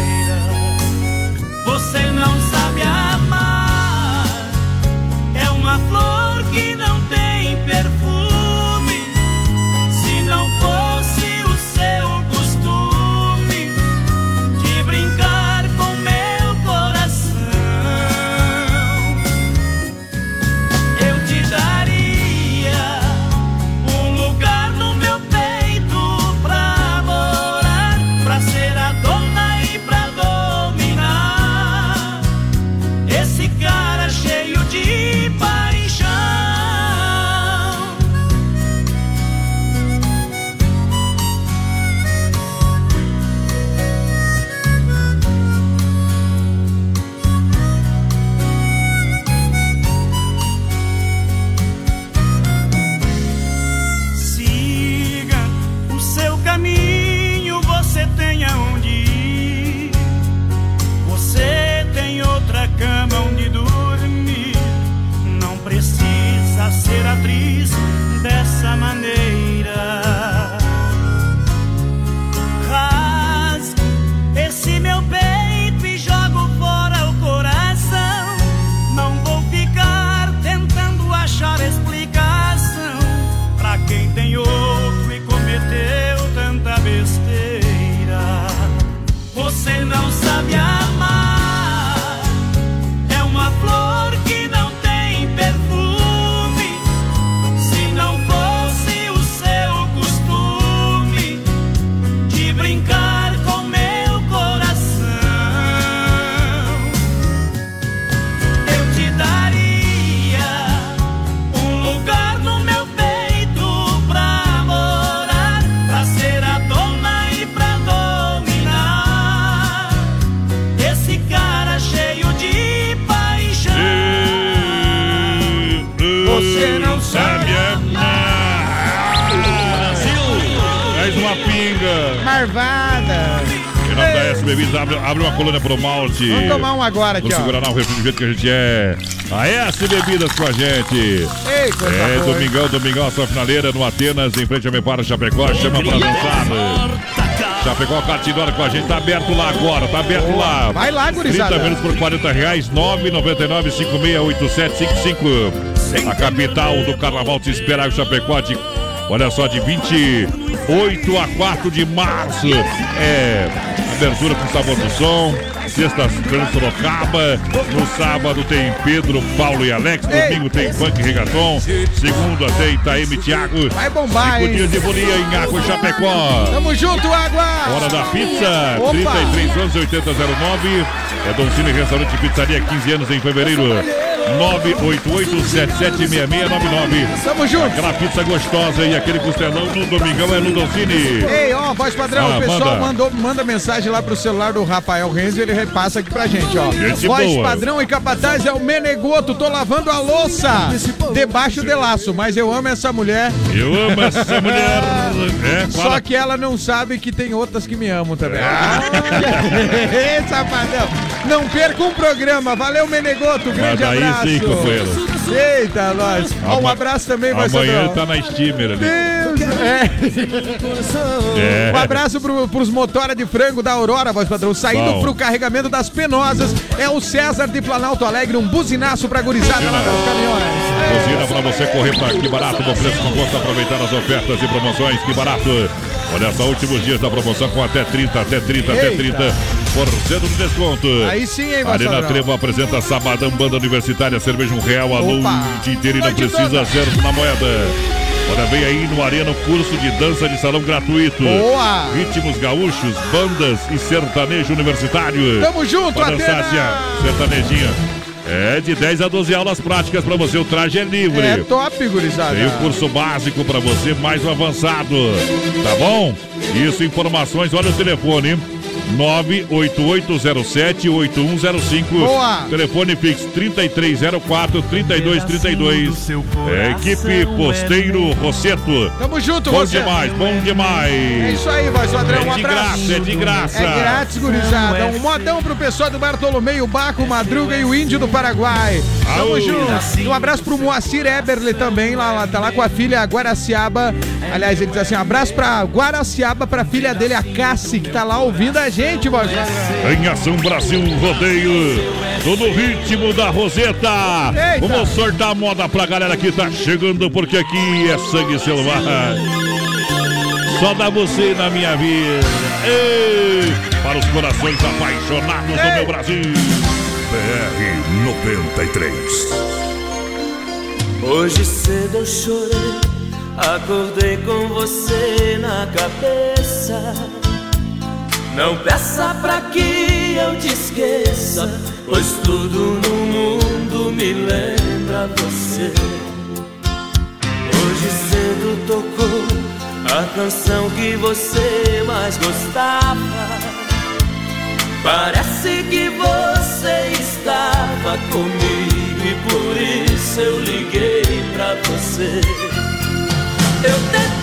Você não sabe amar, flor que Bebidas, abre, abre uma colônia pro malte. Vamos tomar um agora aqui, Vamos ó. segurar o refrigerante que a gente é. A S Bebidas com a gente. Ei, coisa É, boa, hein? domingão, domingão, a sua finaleira no Atenas, em frente a Mepara Chapecó, chama pra dançar. Chapecó Catidora com a gente, tá aberto lá agora, tá aberto lá. Vai lá, gurizada. 30 minutos por 40 reais, 999 568755. A capital do carnaval te espera o Chapecó de, olha só, de 28 a 4 de março. É, abertura com sabor do som. Sexta-feira em Sorocaba. No sábado tem Pedro, Paulo e Alex. Domingo tem funk e reggaeton. Segunda tem Itaíme e Thiago. Vai bombar, Cinco hein? dias de folia em Água e Chapecó. Tamo junto, Água! Hora da pizza, Opa! 33 11 8009. É Dom Cine Restaurante e Pizzaria, 15 anos em fevereiro. 988-776699. Tamo junto. Aquela pizza gostosa e aquele costelão no domingão é no Dom Cine. Ei, ó, voz padrão, Ah, o pessoal manda. mandou, manda mensagem lá pro celular do Rafael Renzo e ele repassa aqui pra gente, ó. Gente voz boa. padrão e capataz é o Menegoto, tô lavando a louça debaixo de laço, mas eu amo essa mulher. Eu amo essa mulher. [LAUGHS] É, Só que ela não sabe que tem outras que me amam também. Ah, [LAUGHS] Ei, safadão. Não perca um programa. Valeu, Menegoto. Grande Mas companheiro. Eita, nós. Ó, um abraço também, voz Amanhã ele tá na steamer ali. É. É. Um abraço pro, pros motora de frango da Aurora, voz padrão. Saindo Bom. pro carregamento das penosas. É o César de Planalto Alegre, um buzinaço pra gurizada lá nos caminhões. Buzina pra você correr pra que barato, bom preço, com gosto, aproveitar as ofertas e promoções, que barato. Olha só, últimos dias da promoção com até 30, até 30, até Eita. 30 por cento de desconto. Aí sim, hein, voz Arena. Trevo apresenta Sabadão Banda Universitária, cerveja um real, o dia inteiro e não Noite precisa toda. ser na moeda. Olha, vem aí no Arena curso de dança de salão gratuito. Boa. Ritmos gaúchos, bandas e sertanejo universitário. Tamo junto, Pra dançar sertanejinha. É de 10 a 12 aulas práticas pra você, o traje é livre. É top, gurizada. Tem o curso básico para você, mais o avançado. Tá bom? Isso, informações, olha o telefone. 98807-8105. Boa. Telefone fixo 3304-3232. É, equipe Posteiro Rosseto. Tamo junto, Bom você. demais, bom demais. É isso aí, voz padrão. Um É de abraço. graça, é de graça. É grátis, gurizada. Um modão pro pessoal do Bartolomeu, Baco, Madruga e o Índio do Paraguai. Tamo junto. E um abraço pro Moacir Eberle também, lá, lá, tá lá com a filha Guaraciaba. Aliás, ele diz assim: um abraço pra Guaraciaba, pra filha dele, a Cassi, que tá lá ouvindo gente, padrão. Em ação Brasil Rodeio, todo ritmo da Roseta. Eita. Vamos sortar a moda pra galera que tá chegando, porque aqui é sangue selvagem. Só dá você na minha vida. Ei, para os corações apaixonados do meu Brasil. BR 93. Hoje cedo eu chorei, acordei com você na cabeça. Não peça pra que eu te esqueça, pois tudo no mundo me lembra você. Hoje cedo tocou a canção que você mais gostava. Parece que você estava comigo e por isso eu liguei pra você. Eu tentei,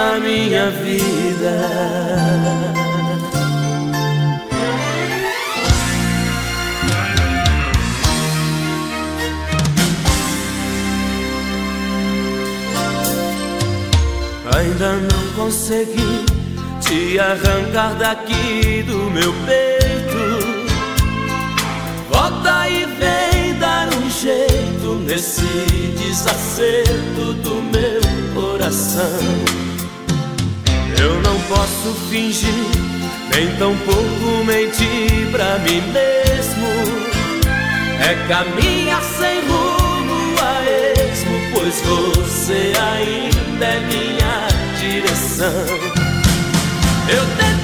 na minha vida? Ainda não consegui te arrancar daqui do meu peito. Volta e vem dar um jeito nesse desacerto do meu coração. Eu não posso fingir, nem tampouco mentir pra mim mesmo. É caminhar sem rumo a esmo, pois você ainda é minha direção. Eu tentei,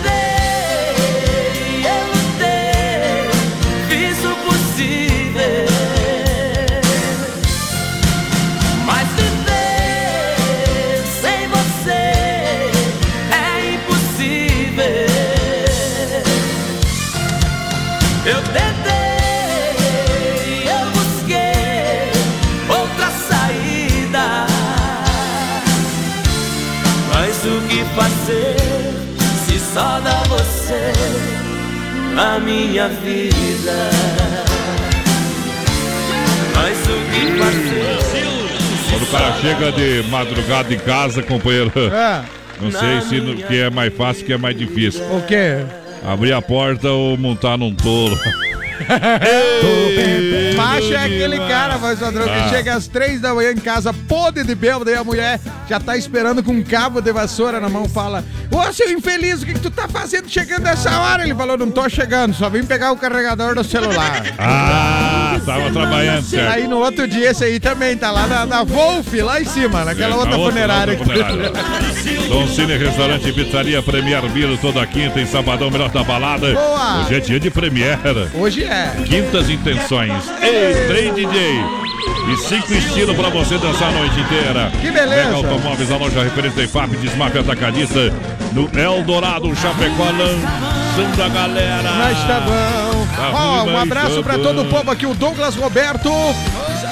na minha vida? Mas o que fazer? Quando o cara chega de madrugada em casa, companheiro. É. [LAUGHS] Não sei se no, que é mais fácil que é mais difícil. O quê? Abrir a porta ou montar num tolo. [LAUGHS] Macho é aquele cara, voz padrão, que Ah. chega às três da manhã em casa, podre de bêbado, e a mulher já tá esperando com um cabo de vassoura na mão, fala: Ô, seu infeliz, o que, que tu tá fazendo chegando essa hora? Ele falou: Não tô chegando, só vim pegar o carregador do celular. [LAUGHS] Ah, tava trabalhando, certo. Aí no outro dia, esse aí também tá lá na, na Wolf, lá em cima, naquela É, outra na outra- funerária. outra funerária. [LAUGHS] Dom Cine Restaurante e Pizzaria Premier Milo, toda quinta em Sabadão, melhor da balada. Boa. Hoje é dia de premiere. Hoje é. Quintas intenções. Ei, trem DJ. E cinco estilos pra você dançar a noite inteira. Que beleza. Mega Automóveis, a loja referência em FAP, desmarca atacadista. No Eldorado, Chapecó, lançando a galera. Mas tá bom. Tá Ó, um abraço tá pra bom. todo o povo aqui, o Douglas Roberto.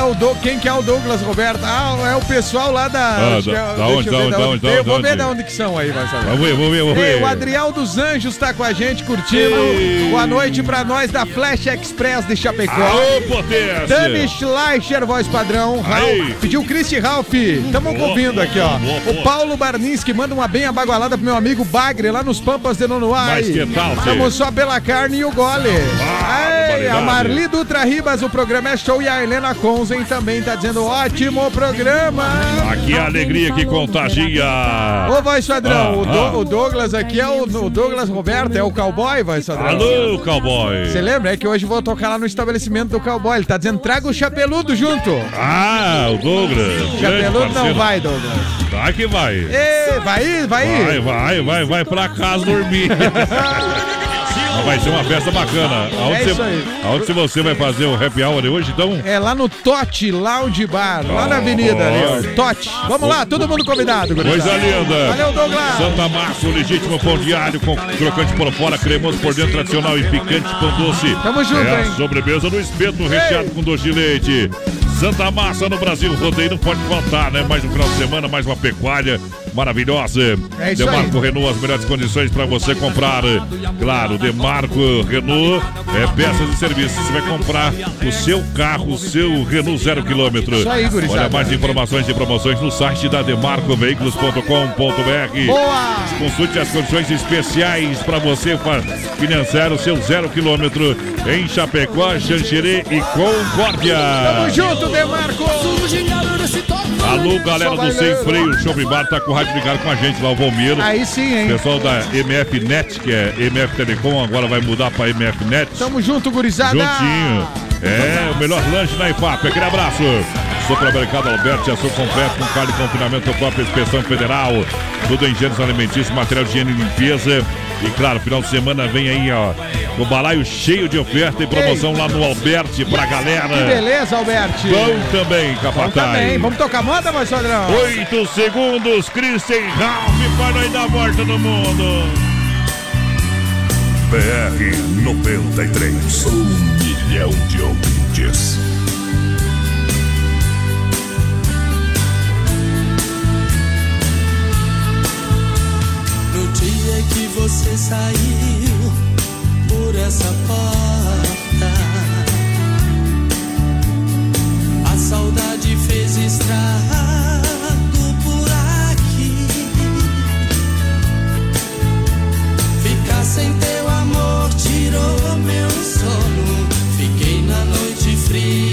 O Quem que é o Douglas Roberto? Ah, é o pessoal lá da. Ah, da- é- da onde, ver da onde, da onde, da Eu vou da ver de onde que são aí, saber. Vamos ver, vamos ver, vamos ver. o Adriel dos Anjos tá com a gente curtindo. Ei. Boa noite pra nós da Flash Express de Chapecó. Aô, potência. Dani Schleicher, voz padrão. Raul, Aí. pediu o Christy Ralph. Tamo Boa, ouvindo aqui, ó. boa. O Paulo Barninski manda uma bem abagualada pro meu amigo Bagre, lá nos Pampas de Nonoai. Mas que tal? Tamo só pela carne e o gole. Ei, a. Marli Dutra Ribas, o programa é show. E a Helena Conzen também tá dizendo ótimo programa. Aqui a alegria que contagia. Ô, voz padrão, Ah, o, Do- o Douglas aqui é o, o Douglas Roberto, é o cowboy, voz padrão. Alô, cowboy. Você lembra? É que hoje vou tocar lá no estabelecimento do cowboy. Ele tá dizendo, traga o chapeludo junto. Ah, o Douglas. Chapeludo não vai, Douglas. Tá que vai. Ê, vai vai Vai, vai, vai, vai pra casa dormir. [LAUGHS] Mas vai ser uma festa bacana. Aonde, É você, isso aí. aonde você vai fazer o happy hour hoje, então? É lá no Tote Lounge Bar, lá na avenida ali, ó. Tote. Vamos lá, todo mundo convidado, gurizada. Coisa linda. Valeu, Douglas. Santa Massa, o legítimo pão diário com crocante por fora, cremoso por dentro, tradicional e picante pão doce. Tamo junto, é hein? a sobremesa no espeto recheado com doce de leite. Santa Massa no Brasil, rodeio não pode faltar, né? Mais um final de semana, mais uma pecuária maravilhosa. É isso Demarco Renault, as melhores condições para você comprar. Claro, Demarco Renault é peças e serviços. Você vai comprar o seu carro, o seu Renault zero quilômetro. Isso aí, gurizada. Olha mais informações e promoções no site da demarcoveículos.com.br. Boa! Consulte as condições especiais para você financiar o seu zero quilômetro em Chapecó, Xanxerê e Concórdia. Tamo junto, Demarco. Alô, galera do Sem. Freio, Shopping Bar tá com o rádio ligado com a gente lá, o Valmiro. Aí sim, hein? Pessoal da MF Net, que é MF Telecom, agora vai mudar para MF Net. Tamo junto, gurizada. Juntinho. É, o melhor lanche na IFAP. Aquele abraço. Supermercado Alberti, açougue completo com carne de confinamento própria inspeção federal. Tudo em gêneros alimentícios, material de higiene e limpeza. E claro, final de semana vem aí, ó, o balaio cheio de oferta e promoção lá no Alberti pra galera. Que beleza, Alberti. Bom também, Bom capataz. também. Vamos tocar moda, mais padrão? Oito segundos, Christian Ralph para nós dar a volta no mundo. BR 93. Um milhão de ouvintes. No dia que você saiu essa porta, a saudade fez estrago por aqui. Ficar sem teu amor tirou meu sono. Fiquei na noite fria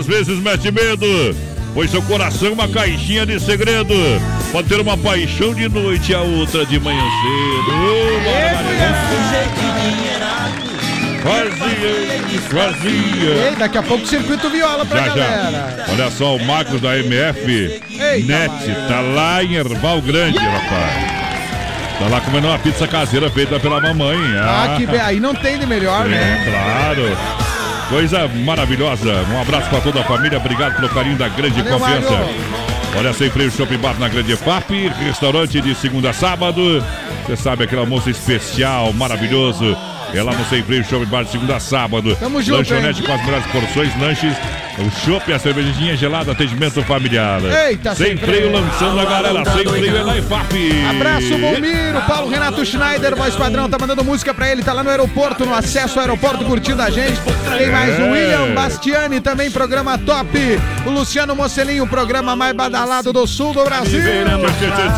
às vezes mete medo. Pois seu coração é uma caixinha de segredo. Pode ter uma paixão de noite e a outra de manhã cedo. Oh, Vazia, vazia. Ei, daqui a pouco circuito viola pra Já, galera. já. Olha só, o Marcos da MF Eita, Net tá lá em Erval Grande, rapaz. Tá lá comendo uma pizza caseira feita pela mamãe. Ah, que bem. Aí não tem de melhor, né? É, claro. Coisa maravilhosa. Um abraço para toda a família. Obrigado pelo carinho da grande Valeu, confiança. Mário. Olha, sem freio Shopping Bar na Grande FAP, restaurante de segunda a sábado. Você sabe aquele almoço especial, maravilhoso. É lá no Sem Freio Shopping Bar de segunda a sábado. Tamo junto, Lanchonete hein? com as melhores porções, lanches, o chopp, a cervejinha gelada, atendimento familiar. Eita, sem Sem freio Freio. lançando a galera. Sem freio é lá em FAP. Abraço, Bomiro, Paulo Renato Schneider, voz padrão, tá mandando música pra ele, tá lá no aeroporto, no acesso ao aeroporto, curtindo a gente. Tem mais o É. William Bastiani, também programa top. O Luciano Mocelinho, programa mais badalado do sul do Brasil.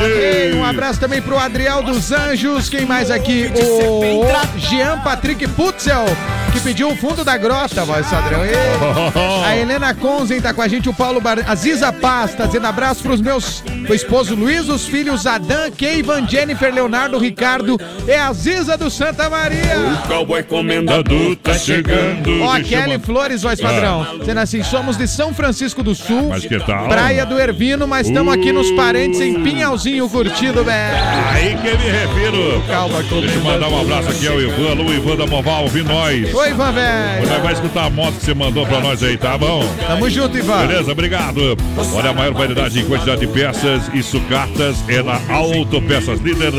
Ei, um abraço também pro Adriel dos Anjos, quem mais aqui? O Jean Patrick Putzel, que pediu o fundo da grota, voz padrão. [LAUGHS] A Helena Conzen tá com a gente, o Paulo Bar... A Ziza Paz tá dizendo abraço pros meus o esposo Luiz, os filhos Adam, Keivan, Jennifer, Leonardo, Ricardo e a Ziza do Santa Maria. O cowboy comendador tá chegando. Ó, eu Kelly Flores, voz padrão. Dizendo assim, somos de São Francisco do Sul, Mas que tal? Praia do Ervino, mas estamos aqui nos parentes em Pinhalzinho, curtido, velho. Aí que me refiro. Calma, Deixa eu mandar um abraço aqui ao Ivan. Alô, Ivan da Moval, ouvi nós. Oi, Ivan, velho. Nós vai escutar a moto que você mandou pra nós aí, tá bom? Tamo junto, Ivan. Beleza, obrigado. Olha, a maior variedade em quantidade de peças e sucatas é na Auto Peças Líder.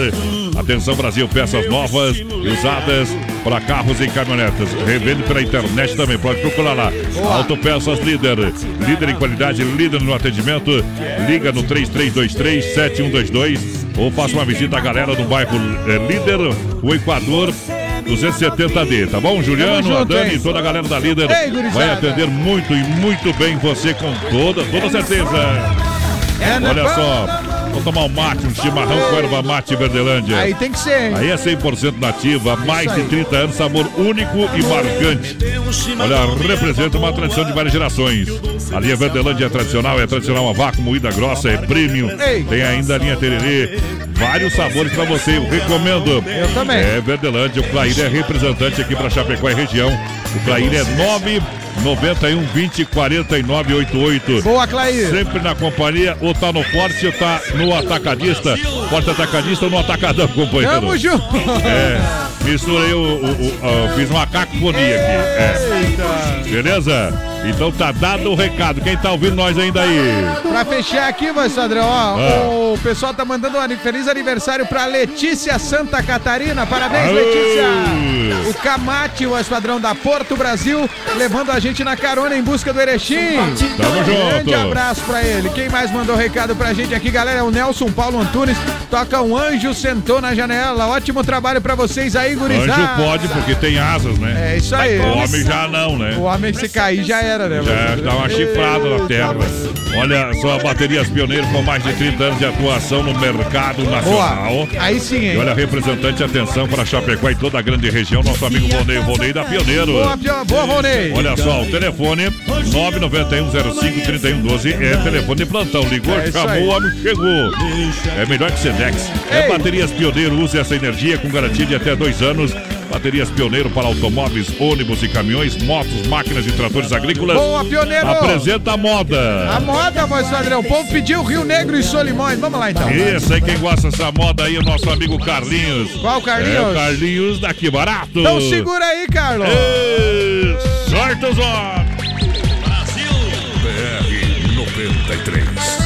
Atenção, Brasil, peças novas e usadas para carros e caminhonetas. Revende pela internet também, pode procurar lá. Auto Peças Líder. Líder em qualidade, líder no atendimento. Liga no 3323-7122 ou faça uma visita à galera do bairro eh, Líder, o Equador. 270D, tá bom? Juliano, Tamo a junto, Dani, hein? toda a galera da Líder Ei, vai atender muito e muito bem você com toda, toda certeza. Olha só, Vou tomar um mate, um chimarrão com erva mate Verdelândia. Aí tem que ser, hein? Aí é 100% nativa, mais de 30 anos, sabor único e marcante. Olha, representa uma tradição de várias gerações. A linha Verdelândia é tradicional, é tradicional a vácuo, moída grossa, é premium. Tem ainda a linha Tererê. Vários sabores pra você, eu recomendo. Eu também. É Verdelândia, o Clair é representante aqui pra Chapecó e região. O Clair é 991 20 49 88. Boa, Clair. Sempre na companhia, ou tá no forte ou tá no atacadista. Forte atacadista ou no atacadão, companheiro. Tamo junto. É, misturei o, o- o- a- fiz uma cacofonia aqui. É. Beleza? Então tá dado o recado. Quem tá ouvindo nós ainda aí? Pra fechar aqui, voz padrão, ó, Ah. o pessoal tá mandando um feliz aniversário pra Letícia Santa Catarina. Parabéns, Aô. Letícia! O Camate, o padrão da Porto Brasil, levando a gente na carona em busca do Erechim. Tamo junto. Grande abraço pra ele. Quem mais mandou recado pra gente aqui, galera, é o Nelson Paulo Antunes. Toca um anjo, sentou na janela. Ótimo trabalho pra vocês aí, gurizada. Anjo pode, porque tem asas, né? É isso aí. O homem já não, né? O homem se cair já era, né? Já dá uma chifrada na terra. Olha só, baterias pioneiras com mais de 30 anos de atuação no mercado nacional. Boa. Aí sim, E hein? olha, representante, atenção para Chapecó e toda a grande região, nosso amigo Vonei, Vonei da Pioneiro. Boa, boa, Ronei. Olha só, o telefone 991053112 é telefone de plantão. Ligou, É chamou, o homem chegou. É melhor que Sedex. É baterias Pioneiro, use essa energia com garantia de até dois anos. Baterias Pioneiro para automóveis, ônibus e caminhões, motos, máquinas e tratores agrícolas. Boa, Pioneiro. Apresenta a moda. A moda, voz padrão. O povo pediu Rio Negro e Solimões. Vamos lá, então. Isso aí, quem gosta dessa moda aí, é o nosso amigo Carlinhos. Qual Carlinhos? É o Carlinhos daqui barato. Então segura aí, Carlos. Ê, Sorte os homens. BR 93.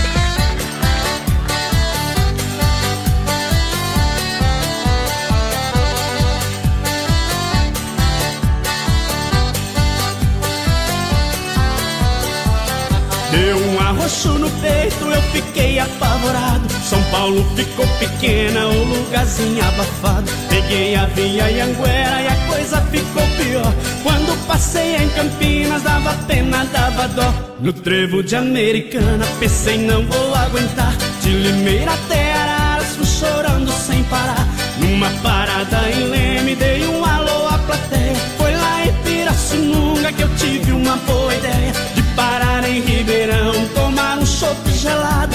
Fiquei apavorado. São Paulo ficou pequena, o lugarzinho abafado. Peguei a via Anguera e a coisa ficou pior. Quando passei em Campinas, dava pena, dava dó. No trevo de Americana, pensei não vou aguentar. De Limeira até Araras, fui chorando sem parar. Numa parada em Leme, dei um alô à plateia. Foi lá em Pirassununga que eu tive uma boa ideia de parar em Ribeirão, tomar um chopp gelado.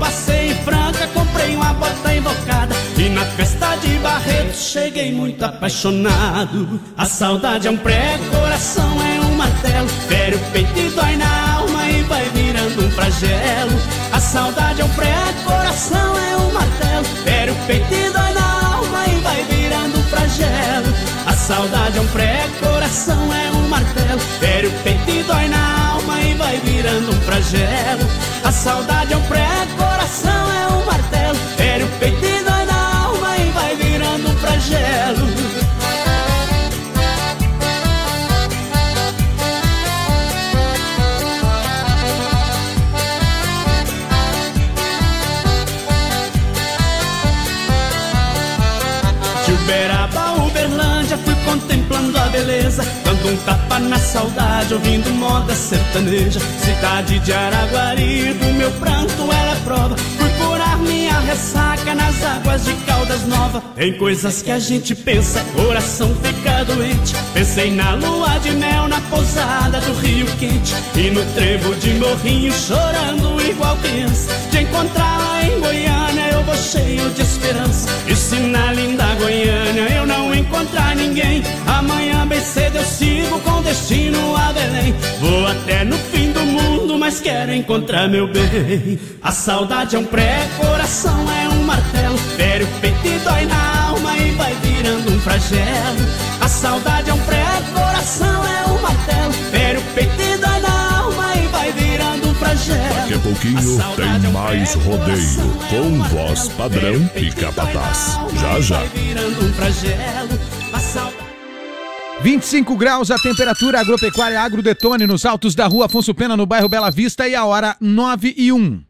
Passei em Franca, comprei uma bota invocada. E na festa de Barreto cheguei muito apaixonado. A saudade é um prego, coração é um martelo. Fere o peito e dói na alma e vai virando um flagelo. A saudade é um prego, coração é um martelo. Fere o peito e dói na alma e vai virando um flagelo. A saudade é um prego, coração é um martelo. Fere o peito e dói na alma e vai virando um flagelo. A saudade é um prego, peito dói na alma e vai virando um flagelo. De Uberaba, Uberlândia, fui contemplando a beleza. Dando um tapa na saudade, ouvindo moda sertaneja. Cidade de Araguari, do meu pranto ela é prova minha ressaca nas águas de Caldas Nova. Tem coisas que a gente pensa, coração fica doente. Pensei na lua de mel, na pousada do Rio Quente. E no trevo de Morrinho, chorando igual criança. De encontrá-la em Goiânia, eu vou cheio de esperança. E se na linda Goiânia eu não encontrar ninguém Amanhã bem cedo eu sigo com destino a Belém. Vou até no fim mas quero encontrar meu bem. A saudade é um prego, coração é um martelo. Fere o peito e dói na alma e vai virando um flagelo A saudade é um prego, coração é um martelo. Fere o peito e dói na alma e vai virando um flagelo Daqui a pouquinho tem mais rodeio com voz padrão e capataz. Já já. Vai virando um flagelo A 25 graus a temperatura agropecuária Agro Detone nos altos da rua Afonso Pena, no bairro Bela Vista, e a hora 9 e 1.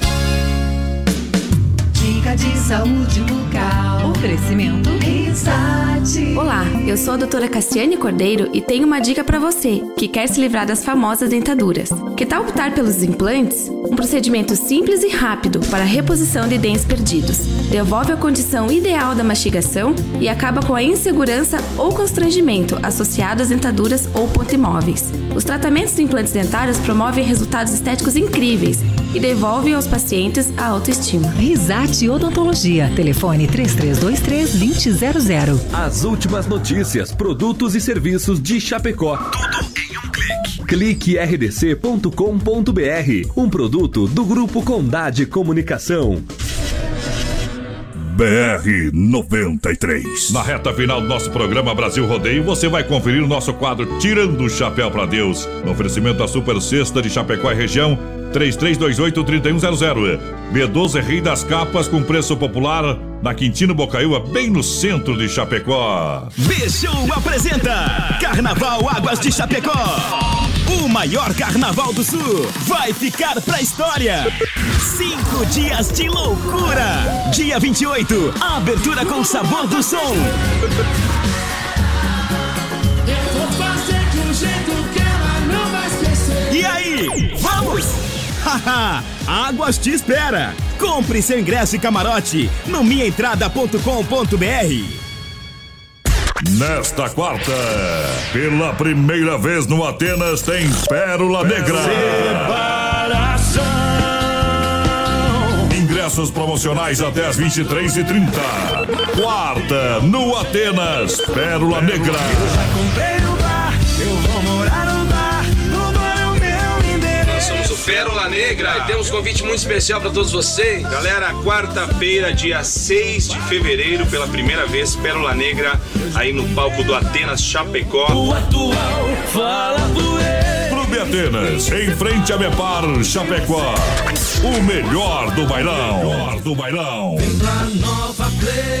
De saúde bucal. Oferecimento. Risate. Olá, eu sou a doutora Cassiane Cordeiro e tenho uma dica para você que quer se livrar das famosas dentaduras. Que tal optar pelos implantes? Um procedimento simples e rápido para a reposição de dentes perdidos. Devolve a condição ideal da mastigação e acaba com a insegurança ou constrangimento associado às dentaduras ou pontimóveis. Os tratamentos de implantes dentários promovem resultados estéticos incríveis e devolvem aos pacientes a autoestima. Risate Odontologia. Telefone 3323-2000. As últimas notícias, produtos e serviços de Chapecó. Tudo em um clique. Clique rdc.com.br. Um produto do Grupo Condade Comunicação. BR 93. Na reta final do nosso programa Brasil Rodeio, você vai conferir o nosso quadro Tirando o Chapéu para Deus. No oferecimento da Super Sexta de Chapecó e região, 3328-3100. B12 Rei das Capas com preço popular na Quintino Bocaiúva, bem no centro de Chapecó. Bichou apresenta Carnaval Águas de Chapecó. O maior carnaval do sul vai ficar pra história. Cinco dias de loucura. Dia 28, abertura com sabor do som. Eu vou fazer de um jeito que ela não vai esquecer. E aí, vamos? Haha, Águas te espera. Compre seu ingresso e camarote no minhaentrada.com.br. Nesta quarta, pela primeira vez no Atenas, tem Pérola Negra. Ingressos promocionais até as 23h30. Quarta, no Atenas, Pérola Negra. Comprei no bar, eu vou morar Pérola Negra e temos um convite muito especial para todos vocês. Galera, quarta-feira, dia 6 de fevereiro, pela primeira vez, Pérola Negra, aí no palco do Atenas Chapecó. O atual fala. Clube Atenas, em frente a Mepar, Chapecó. O melhor do bailão. Melhor do bailão. Pra nova play.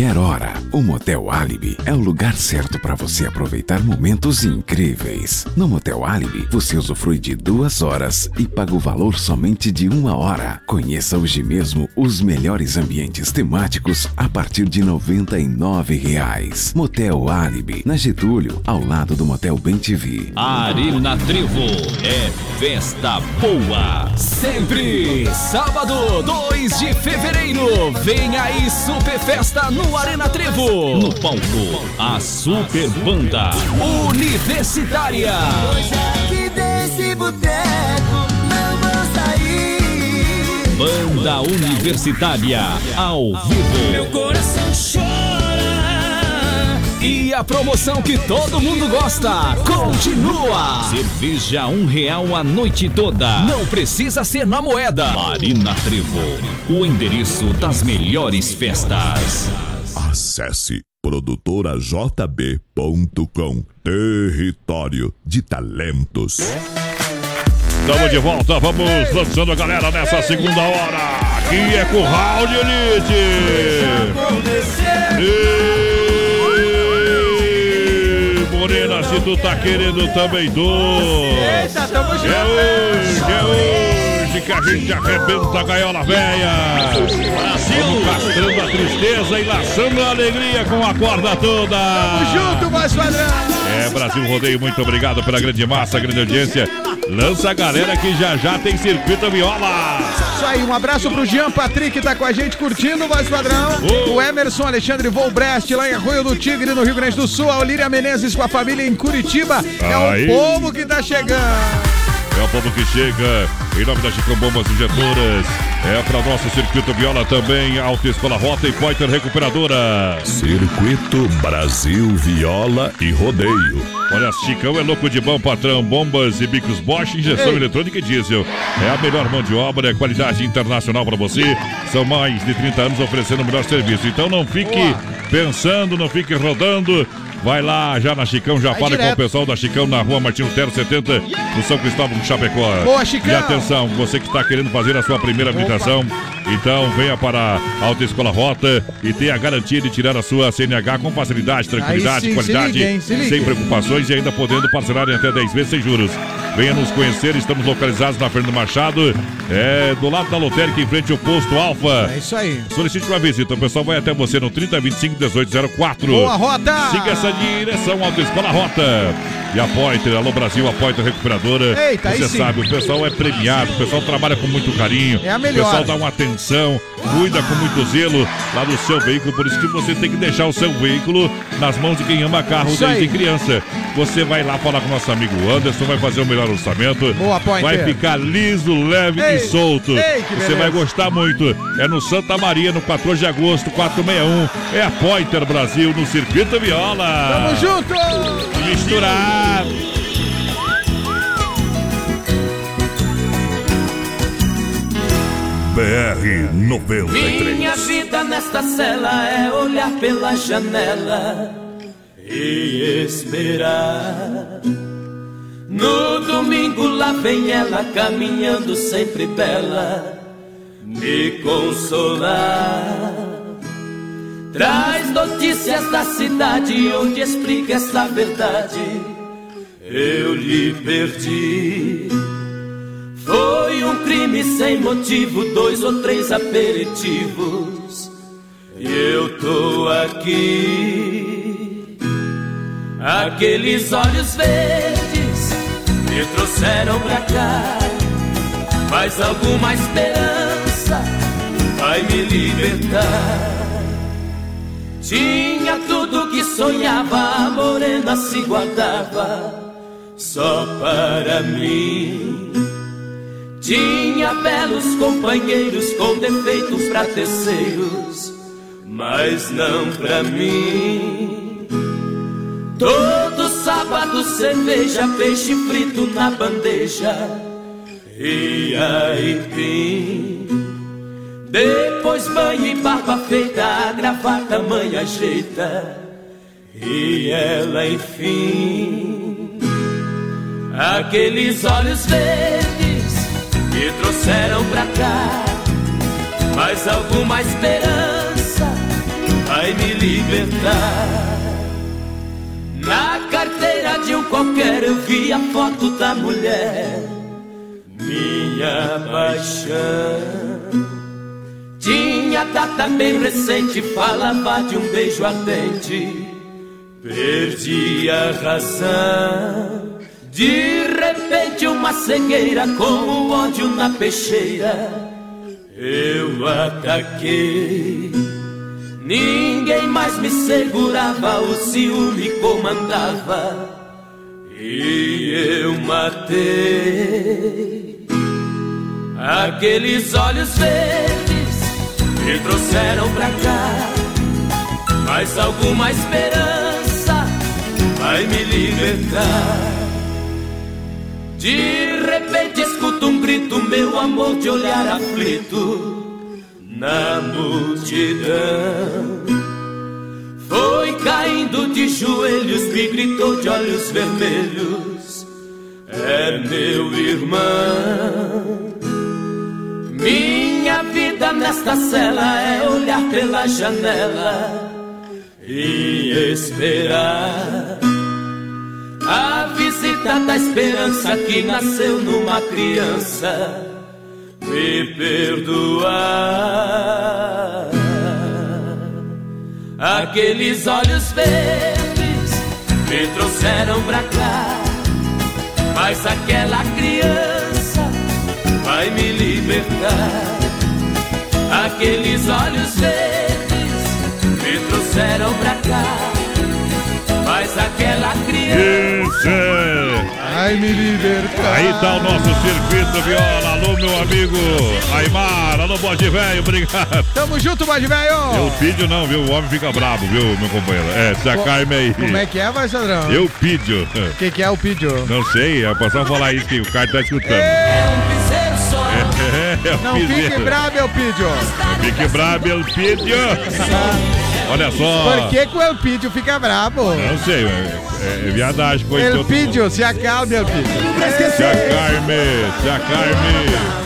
hora, o Motel Alibi é o lugar certo para você aproveitar momentos incríveis. No Motel Alibi, você usufrui de duas horas e paga o valor somente de uma hora. Conheça hoje mesmo os melhores ambientes temáticos a partir de 99 reais. Motel Alibi, na Getúlio, ao lado do Motel Bem TV. Arena Trevo é festa boa. Sempre sábado 2 de fevereiro. Vem aí Super Festa no Arena Trevo. No palco, a Super Banda Universitária. Hoje aqui desse boteco não vou sair. Banda Universitária ao vivo. Meu coração chora. E a promoção que todo mundo gosta continua. Cerveja um real a noite toda. Não precisa ser na moeda. Marina Trevo, o endereço das melhores festas. Acesse produtorajb.com Território de Talentos. Estamos de volta, vamos lançando a galera nessa segunda hora. Aqui é curral de elite. E... Morena, se tu tá querendo também dou. Eita, tamo junto. É hoje, é hoje que a gente arrebenta a gaiola véia. Brasil! Castrando a tristeza e laçando a alegria com a corda toda. Tamo junto, mais padrão. É, Brasil Rodeio, muito obrigado pela grande massa, grande audiência. Lança a galera que já já tem circuito viola. Isso aí, um abraço pro Jean Patrick que tá com a gente curtindo o voz padrão. O Emerson Alexandre Volbrest lá em Arroio do Tigre, no Rio Grande do Sul. A Olíria Menezes com a família em Curitiba. É Aí. o povo que tá chegando. É o povo que chega em nome da Chicão Bombas Injetoras. É para nosso circuito viola também, Alta Escola Rota e Poiter Recuperadora. Circuito Brasil Viola e Rodeio. Olha, Chicão é louco de bom, patrão. Bombas e bicos Bosch, injeção Ei. eletrônica e diesel. É a melhor mão de obra, é qualidade internacional para você. São mais de 30 anos oferecendo o melhor serviço. Então não fique pensando, não fique rodando. Vai lá já na Chicão, já Vai fala com direto. o pessoal da Chicão na rua Martino Tero 70, no São Cristóvão, no Chapecó. Boa, Chicão. E atenção, você que está querendo fazer a sua primeira habilitação, então venha para a Alta Escola Rota e tenha a garantia de tirar a sua CNH com facilidade, tranquilidade, sim, se qualidade, ligue, hein, se sem preocupações e ainda podendo parcelar em até 10 vezes sem juros. Venha nos conhecer, estamos localizados na Fernando Machado, é, do lado da lotérica, em frente ao posto Alfa. É isso aí. Solicite uma visita, o pessoal vai até você no 3025 1804. Boa, Rota! Siga essa direção, Autoescola Rota. E a Poiter, Alô Brasil, a Poiter Recuperadora. Eita, aí Você sim. sabe, o pessoal é premiado, o pessoal trabalha com muito carinho. É a melhor. O pessoal dá uma atenção, cuida com muito zelo lá do seu veículo. Por isso que você tem que deixar o seu veículo nas mãos de quem ama carro Isso desde aí. criança. Você vai lá falar com o nosso amigo Anderson, vai fazer o melhor orçamento. Boa, Pointer. Vai ficar liso, leve Ei, e solto. ei, você vai gostar muito. É no Santa Maria, no 14 de agosto, 461. É a Pointer Brasil no Circuito Viola. Tamo junto! Misturado. BR 93. Minha vida nesta cela é olhar pela janela e esperar. No domingo lá vem ela caminhando sempre bela, me consolar. Traz notícias da cidade onde explica essa verdade. Eu lhe perdi. Foi um crime sem motivo, dois ou três aperitivos. Eu tô aqui. Aqueles olhos verdes me trouxeram pra cá. Mas alguma esperança vai me libertar. Tinha tudo que sonhava, a morena se guardava só para mim. Tinha belos companheiros com defeitos pra terceiros, mas não pra mim. Todo sábado cerveja, peixe frito na bandeja e aipim. Depois banho e barba feita, a gravata mãe ajeita e ela enfim. Aqueles olhos verdes me trouxeram pra cá, mas alguma esperança vai me libertar. Um qualquer eu vi a foto da mulher, minha paixão. Tinha data bem recente, falava de um beijo ardente. Perdi a razão. De repente, uma cegueira com o ódio na peixeira. Eu ataquei. Ninguém mais me segurava, o ciúme comandava. E eu matei. Aqueles olhos verdes me trouxeram pra cá. Mas alguma esperança vai me libertar. De repente escuto um grito, meu amor, de olhar aflito na multidão. Foi caindo de joelhos, me gritou de olhos vermelhos. É meu irmão. Minha vida nesta cela é olhar pela janela e esperar a visita da esperança que nasceu numa criança me perdoar. Aqueles olhos verdes me trouxeram pra cá, mas aquela criança vai me libertar. Aqueles olhos verdes me trouxeram pra cá, mas aquela criança. Isso! Ai, me libertar. Aí tá o nosso circuito viola. Alô, meu amigo Aymar. Alô, bode velho. Obrigado. Tamo junto, bode velho. Eu pido não, viu? O homem fica bravo, viu, meu companheiro? É, se acalme aí. Como é que é, vai, Sadrão? Eu pido. O que, que é o pídio? Não sei, é a falar isso que o cara tá escutando. É É, Não fique bravo, meu pídio. Fique bravo, meu pídio. Olha só. Por que, que o Elpidio fica bravo? Não sei, é, é viadagem. coisa de outro Elpidio, se acalme, Elpidio. Se acalme, se acalme.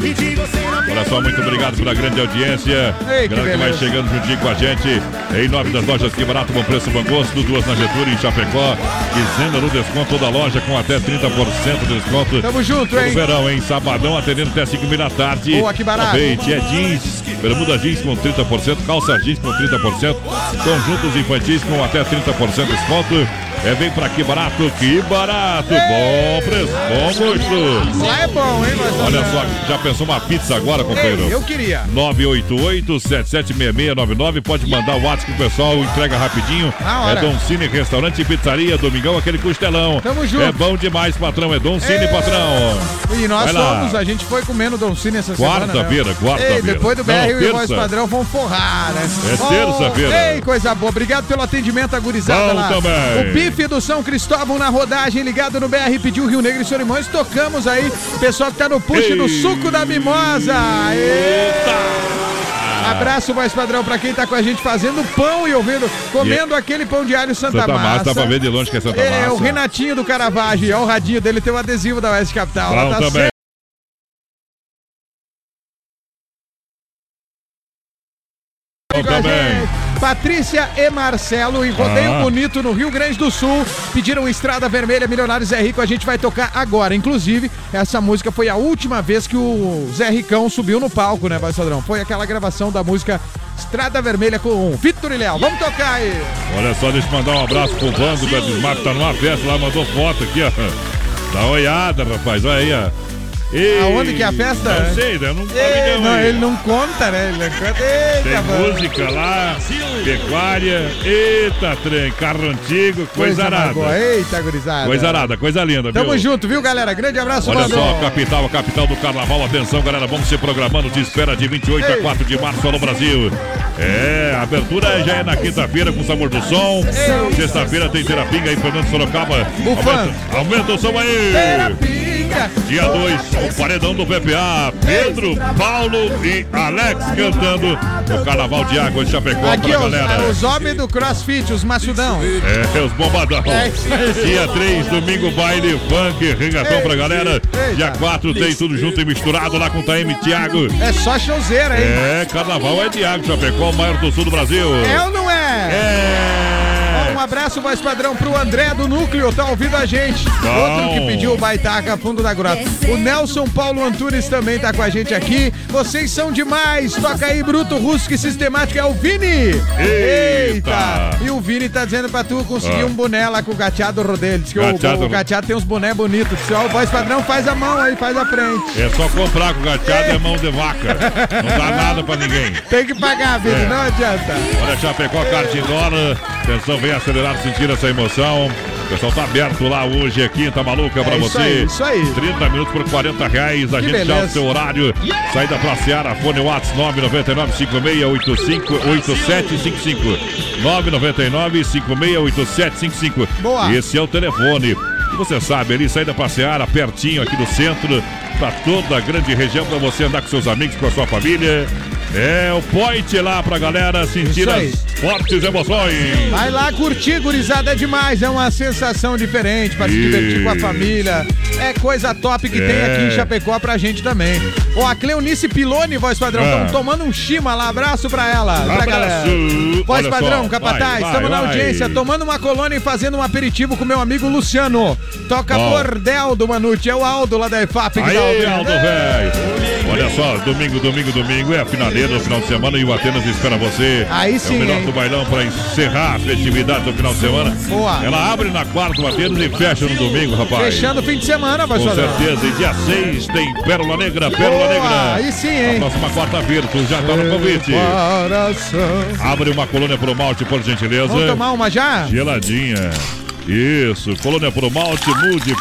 Olha só, muito obrigado pela grande audiência. Ei, que Galera que vai beleza. chegando juntinho com a gente. Em nome das lojas Que Barato, bom preço, bom gosto. Duas na Getúlio, em Chapecó. Dizendo no desconto toda loja com até 30% de desconto. Tamo junto, No hein? verão, hein? Sabadão, atendendo até 5 mil da tarde. Boa, que barato. Aproveite, é jeans, bermuda jeans com 30%, calça jeans com 30%, conjuntos infantis com até 30% de desconto. É, vem pra Que Barato, que barato. Bom preço, bom gosto. Lá é bom, hein, mas Olha só, já pensou uma pizza agora, companheiro? Ei, eu queria. 988-776699. Pode mandar o WhatsApp pro pessoal, entrega rapidinho. É. Dom Cine Restaurante e Pizzaria, Domingão, aquele costelão. Tamo junto. É bom demais, patrão. É Dom Cine, patrão. E nós fomos, a gente foi comendo Don Cine essa semana. Quarta-feira, quarta-feira. Ei, depois do Não, BR e o. Voz Padrão vão forrar, né? É terça-feira. Ei, coisa boa. Obrigado pelo atendimento agorizado Bom lá. também. O bife do São Cristóvão na rodagem, ligado no BR, pediu Rio Negro e Solimões. Tocamos aí. Pessoal que tá no push do suco da mimosa. Eita! Abraço, voz padrão, pra quem tá com a gente fazendo pão e ouvindo, comendo aquele pão de alho Santa, Santa Massa, Massa. dá pra ver de longe que é Santa É, Massa. o Renatinho do Caravaggio, ó, o radinho dele tem o adesivo da Oeste Capital. Bom tá também. Bom também. Patrícia e Marcelo em Rodeio Ah. Bonito no Rio Grande do Sul pediram Estrada Vermelha Milionários Zé Rico. A gente vai tocar agora. Inclusive, essa música foi a última vez que o Zé Ricão subiu no palco, né, Vai Sadrão? Foi aquela gravação da música Estrada Vermelha com Vitor e Léo. Vamos tocar aí. Olha só, deixa eu mandar um abraço pro Vando da Desmap, tá numa festa lá, mandou foto aqui, ó. Dá uma olhada, rapaz, olha aí, ó. Ei, Aonde que é a festa? Não sei, né? Não, Ei, aí. ele não conta, né? Ele não conta. Eita, Tem mano. música lá, pecuária, eita, trem, carro antigo, coisa arada. magoa. Eita, gurizada. Coisa arada, coisa linda, Tamo viu? junto, viu, galera? Grande abraço, Olha mano. só, capital, a capital do carnaval. Atenção, galera, vamos se programando. Te espera de 28 a 4 de março no Brasil. É, a abertura já é na quinta-feira com o sabor do som. Sexta-feira tem terapinga aí, Fernando Sorocaba. Aumenta, aumenta o som aí. Terapinga. Dia 2, o paredão do PPA. Pedro, Paulo e Alex cantando o Carnaval de Água de Chapecó Aqui, pra os, galera. os homens do crossfit, os maçudão. É, os bombadão. É. Dia 3, domingo, baile, funk, regatão pra galera. Dia 4 tem tudo junto e misturado lá com o Taime Thiago. É só showzeira, hein? É, carnaval é Thiago, Chapecó, o maior do sul do Brasil. É ou não é? É. Um abraço mais padrão pro André do Núcleo, tá ouvindo a gente. Bom. Outro que pediu o Baitaca Fundo da Grota. O Nelson Paulo Antunes também tá com a gente aqui. Vocês são demais. Toca aí, Bruto Russo, que sistemático é o Vini. Eita. E o Vini tá dizendo pra tu conseguir Ah. um boné lá com o gateado Rodelho. Diz que o- Gateado- o, gateado tem uns boné bonitos. Diz, ó, o voz padrão faz a mão aí, faz a frente. É só comprar com gateado é mão de vaca. Não dá [LAUGHS] nada pra ninguém. Tem que pagar, Vini, É. não adianta. Olha, Chapecó, kart indoor. Atenção, vem acelerar, sentir essa emoção. O pessoal tá aberto lá hoje, é quinta maluca pra É isso você. aí, isso aí. 30 minutos por 40 reais. A Que gente já beleza. o seu horário. Saída pra Seara, fone Whats 999 5685 999 568755. Boa. Esse é o telefone. E você sabe, ali, saída pra Seara, pertinho aqui do centro, pra toda a grande região, pra você andar com seus amigos, com a sua família. É o point lá pra galera sentir as fortes emoções. Vai lá curtir, gurizada, é demais. É uma sensação diferente pra se divertir com a família. É coisa top que tem É. aqui em Chapecó pra gente também. Ó, a Cleonice Pilone, voz padrão, Ah. estão tomando um chima lá. Abraço pra ela, pra Abraço. galera. Voz Olha padrão, só, capataz, estamos na audiência, tomando uma colônia e fazendo um aperitivo com meu amigo Luciano. Toca Ó. Bordel do Manute, é o Aldo lá da EFAP que tá Aí, ouvindo. Aldo, velho. Olha só, domingo, domingo, domingo é a finaleira do final de semana e o Atenas espera você. Aí É sim, o melhor hein? do bailão pra encerrar a festividade do final de semana. Boa. Ela abre na quarta do Atenas e fecha no domingo, rapaz. Fechando o fim de semana, voz Com certeza. E dia 6 tem Pérola Negra, Pérola Boa, Negra. aí sim, hein? Na próxima quarta-feira, tu já tá no convite. Abre uma colônia pro malte, por gentileza. Vamos tomar uma já? Geladinha. Isso, colônia pro malte, mude.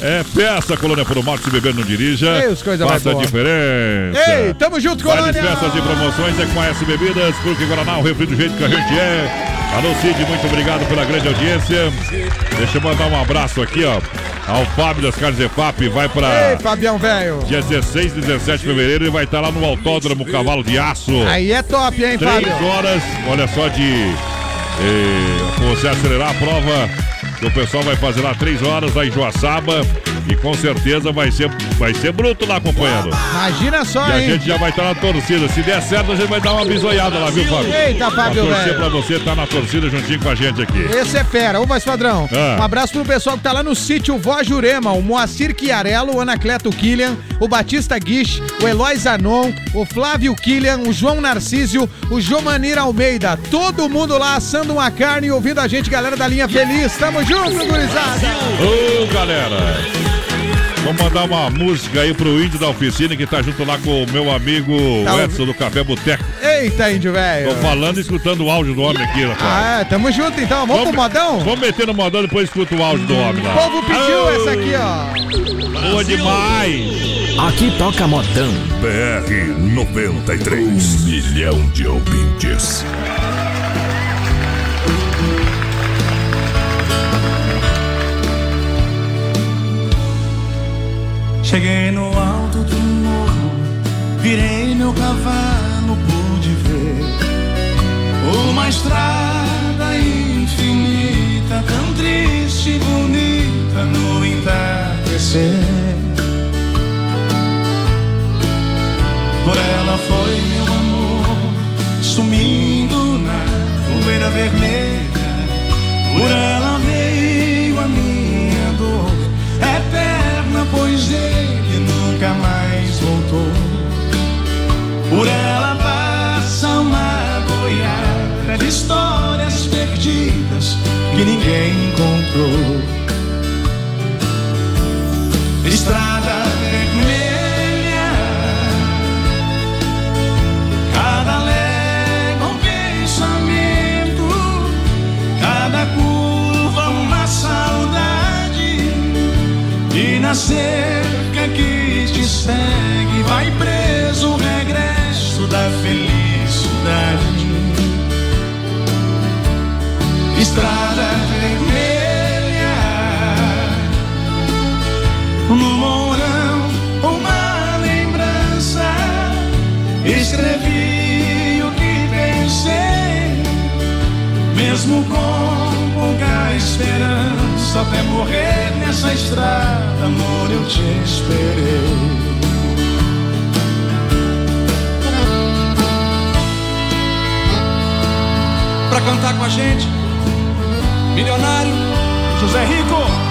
É, peça colônia pro malte, se beber não dirija. Ei, os coisa Faça a diferença. Ei, tamo junto, colônia! festas e promoções é com a S Bebidas, porque Guaraná, o refri do jeito que a gente é. Alô, Cid, muito obrigado pela grande audiência. Deixa eu mandar um abraço aqui, ó, ao Fábio das Carnes EFAP. Vai pra Ei, Fabião, velho. dia 16 e 17 de fevereiro e vai estar lá no Autódromo Cavalo de Aço. Aí é top, hein, Três Fábio? horas, olha só de eh, você acelerar a prova o pessoal vai fazer lá três horas lá em Joaçaba e com certeza vai ser, vai ser bruto lá acompanhando. Imagina só, E a hein? gente já vai estar na torcida. Se der certo, a gente vai dar uma bisoiada lá, viu, Fábio? Eita, Fábio, Pra torcer velho. pra você estar na torcida juntinho com a gente aqui. Esse é fera. Ô, voz padrão. Ah. Um abraço pro pessoal que tá lá no sítio Vó Jurema, o Moacir Chiarello, o Anacleto Killian, o Batista Guiche, o Eloy Zanon, o Flávio Killian, o João Narcísio, o Jomanir Almeida. Todo mundo lá assando uma carne e ouvindo a gente, galera da linha feliz. Tamo junto, gurizada. Ô, galera! Vamos mandar uma música aí pro índio da oficina que tá junto lá com o meu amigo Tá Edson do Café Boteco. Eita, índio velho. Tô falando e escutando o áudio do homem aqui, rapaz. Ah, é, tamo junto então. Vamos, pro modão? Vamos meter no modão depois escuta o áudio do homem O lá. povo pediu Ô, essa aqui, ó. Boa demais! Aqui toca modão. BR 93. Um milhão de ouvintes. Cheguei no alto do morro, virei meu cavalo, pude ver uma estrada infinita, tão triste e bonita no entardecer. Por ela foi meu amor, sumindo na poeira vermelha. Por ela pois ele nunca mais voltou. Por ela passa uma boiada de histórias perdidas que ninguém encontrou. Estrada vermelha, Na cerca que te segue, vai preso o regresso da felicidade. Estrada vermelha, no mourão uma lembrança. Escrevi o que pensei, mesmo com pouca esperança. Até morrer nessa estrada, amor, eu te esperei. Pra cantar com a gente, milionário José Rico.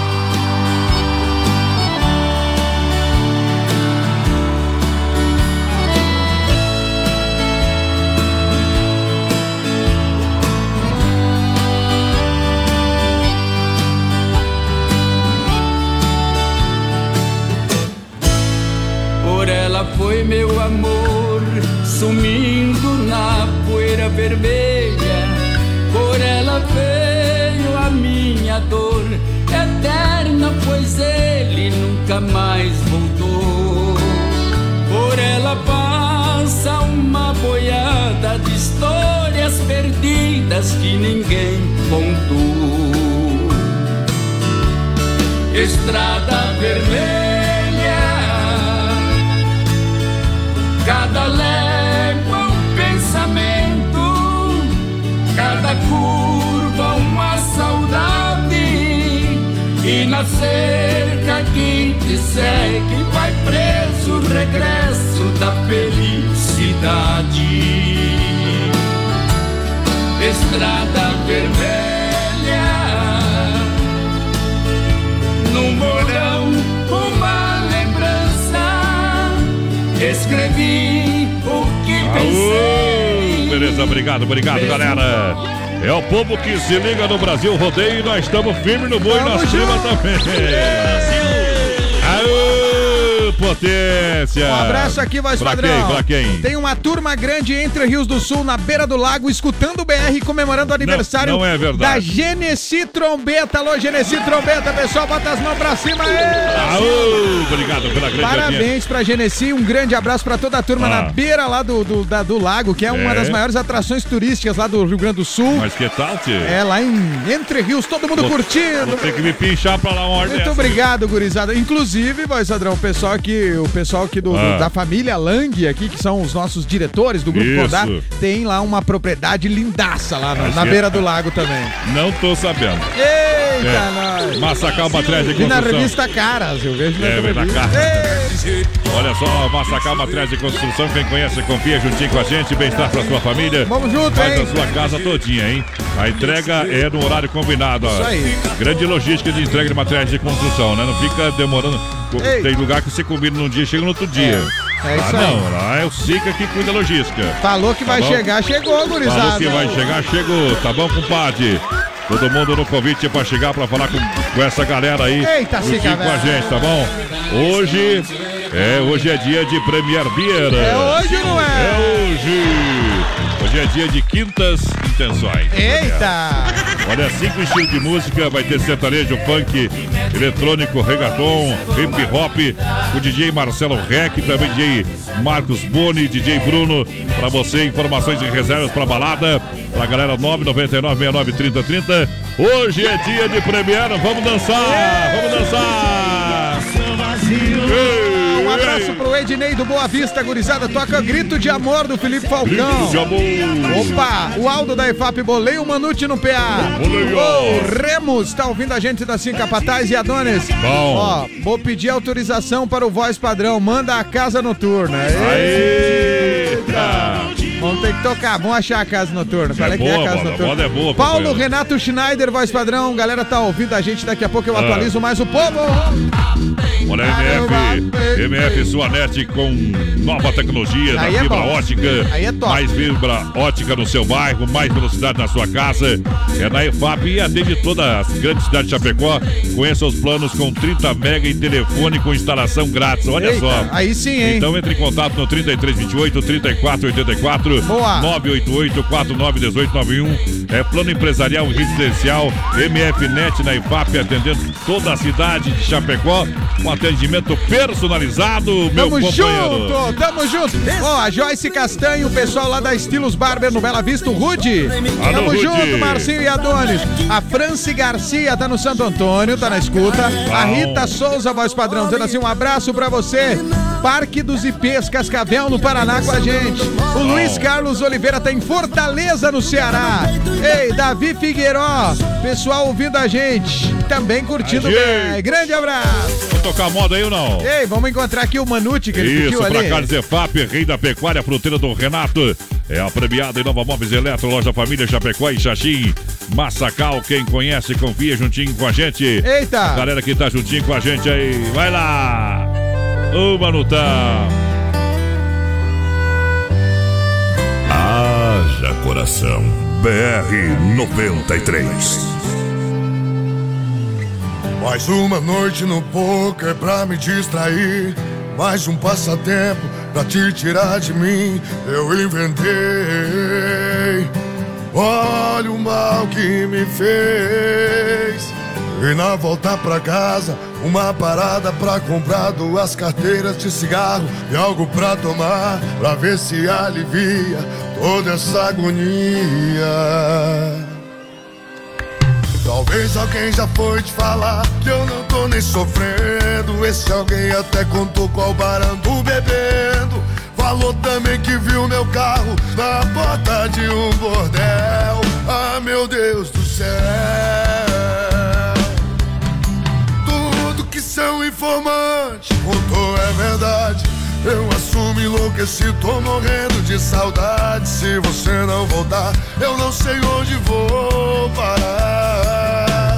Foi meu amor, sumindo na poeira vermelha. Por ela veio a minha dor, eterna, pois ele nunca mais voltou. Por ela passa uma boiada de histórias perdidas que ninguém contou. Estrada vermelha Cada légua um pensamento, cada curva uma saudade. E na cerca que te segue vai preso o regresso da felicidade. Estrada vermelha. Escrevi o que pensei. Aô, beleza, obrigado, obrigado, galera. É o povo que se liga no Brasil Rodeio e nós estamos firmes no boi na cima também. Aô, potência. Um abraço aqui, voz pra padrão. Quem, pra quem? Tem uma turma grande entre Rios do Sul, na beira do lago, escutando o BR, comemorando o aniversário não é verdade. da Genesi Trombeta. Alô, Genesi Trombeta, pessoal, bota as mãos pra cima. Ê! Aô, obrigado pela grande. Parabéns pra Genesi, um grande abraço pra toda a turma Ah. na beira lá do, do, da- do lago, que é, uma É. das maiores atrações turísticas lá do Rio Grande do Sul. Mas que tal, tio? É, lá em Entre Rios, todo mundo Vou- curtindo. Ter que me pinchar pra lá uma hora Muito dessa. obrigado, gurizada. Inclusive, voz padrão, o pessoal aqui, o pessoal aqui do, do- Ah. da família Lang aqui, que são os nossos diretores do Grupo Isso. Rodar, tem lá uma propriedade lindaça lá na, na beira do lago também. Não tô sabendo. Eita, É. nós! Massacal Matriz de Vi na Construção. revista Caras, eu vejo na É, vem na revista. cara. Olha só, Massacal Matriz de Construção, quem conhece, confia juntinho com a gente, bem-estar pra sua família. Vamos junto, Faz hein? a sua casa todinha, hein? A entrega é no horário combinado. ó. Isso aí. Grande logística de entrega de materiais de construção, né? Não fica demorando. Ei. Tem lugar que você combina num dia e chega no outro dia. É isso ah, aí. não, lá é o Sica que cuida da logística. Falou que vai Tá bom? chegar, chegou, gurizada. Falou que vai chegar, chegou. Tá bom, compadre? Todo mundo no convite pra chegar pra falar com, com essa galera aí. Eita, Sica, com a gente, tá bom? Hoje é, hoje é dia de Premier Beer. É hoje não é? É hoje. Hoje é dia de quintas intenções. Eita! Olha, cinco estilos de música, vai ter sertanejo, funk, eletrônico, reggaeton, hip hop, o DJ Marcelo Rec, também DJ Marcos Boni, DJ Bruno, pra você, informações e reservas pra balada, pra galera 999 69 30 30. Hoje é dia de premiere, vamos dançar, vamos dançar. Um abraço pro Ednei do Boa Vista, gurizada. Toca Grito de Amor do Felipe Falcão. Grito de amor. Opa, o Aldo da EFAP Bolei o Manute no PA. Bolei, ó. Ô, Remus, tá ouvindo a gente da Cinca Capataz e Adonis? Bom. Ó, vou pedir autorização para o voz padrão. Manda a casa noturna. Eita! Vamos ter que tocar, vamos achar a casa noturna. Qual é, É que é a boa, casa bola, noturna? bola é boa, Paulo companheiro. Renato Schneider, voz padrão. Galera tá ouvindo a gente. Daqui a pouco eu Ah. atualizo mais o povo. Olha, MF, MF sua net com nova tecnologia da é fibra bom. ótica. Aí é top. Mais fibra ótica no seu bairro, mais velocidade na sua casa. É na EFAP e atende toda a grande cidade de Chapecó. Conheça os planos com 30 mega e telefone com instalação grátis. Olha Eita, só. aí sim, hein? Então entre em contato no 3328 3484 Boa. 988 491891. É plano empresarial residencial MF Net na IFAP, atendendo toda a cidade de Chapecó, com atendimento personalizado, meu Tamo companheiro. junto, tamo junto. Ó, a Joyce Castanho, o pessoal lá da Estilos Barber no Bela Vista, o Rude. Alô, tamo Rude. junto, Marcinho e Adonis. A Franci Garcia tá no Santo Antônio, tá na escuta. A Bom. Rita Souza, voz padrão, dizendo assim: um abraço pra você. Parque dos IPs, Cascavel, no Paraná, com a gente. O Luiz Carlos Oliveira tá em Fortaleza, no Ceará. Ei, Davi Figueiró, pessoal ouvindo a gente. Também curtindo A bem. Grande abraço. Vou tocar moda aí ou não? Ei, vamos encontrar aqui o Manute, que ele Isso, pra ali. Carnes EFAP, rei da pecuária, fruteira do Renato. É a premiada em Nova Móveis Eletro, loja Família Chapecó e Xaxim. Massacal, quem conhece, confia juntinho com a gente. Eita! Galera que tá juntinho com a gente aí, vai lá! Ô, Manutão! Haja coração. BR 93. Mais uma noite no poker pra me distrair. Mais um passatempo pra te tirar de mim. Eu inventei. Olha o mal que me fez. E na volta pra casa, uma parada pra comprar duas carteiras de cigarro e algo pra tomar, pra ver se alivia toda essa agonia. Talvez alguém já foi te falar que eu não tô nem sofrendo. Esse alguém até contou qual barando bebendo. Falou também que viu meu carro na porta de um bordel. Ah, meu Deus do céu. Informantes contou é verdade. Eu assumo enlouqueci, tô morrendo de saudade. Se você não voltar, eu não sei onde vou parar.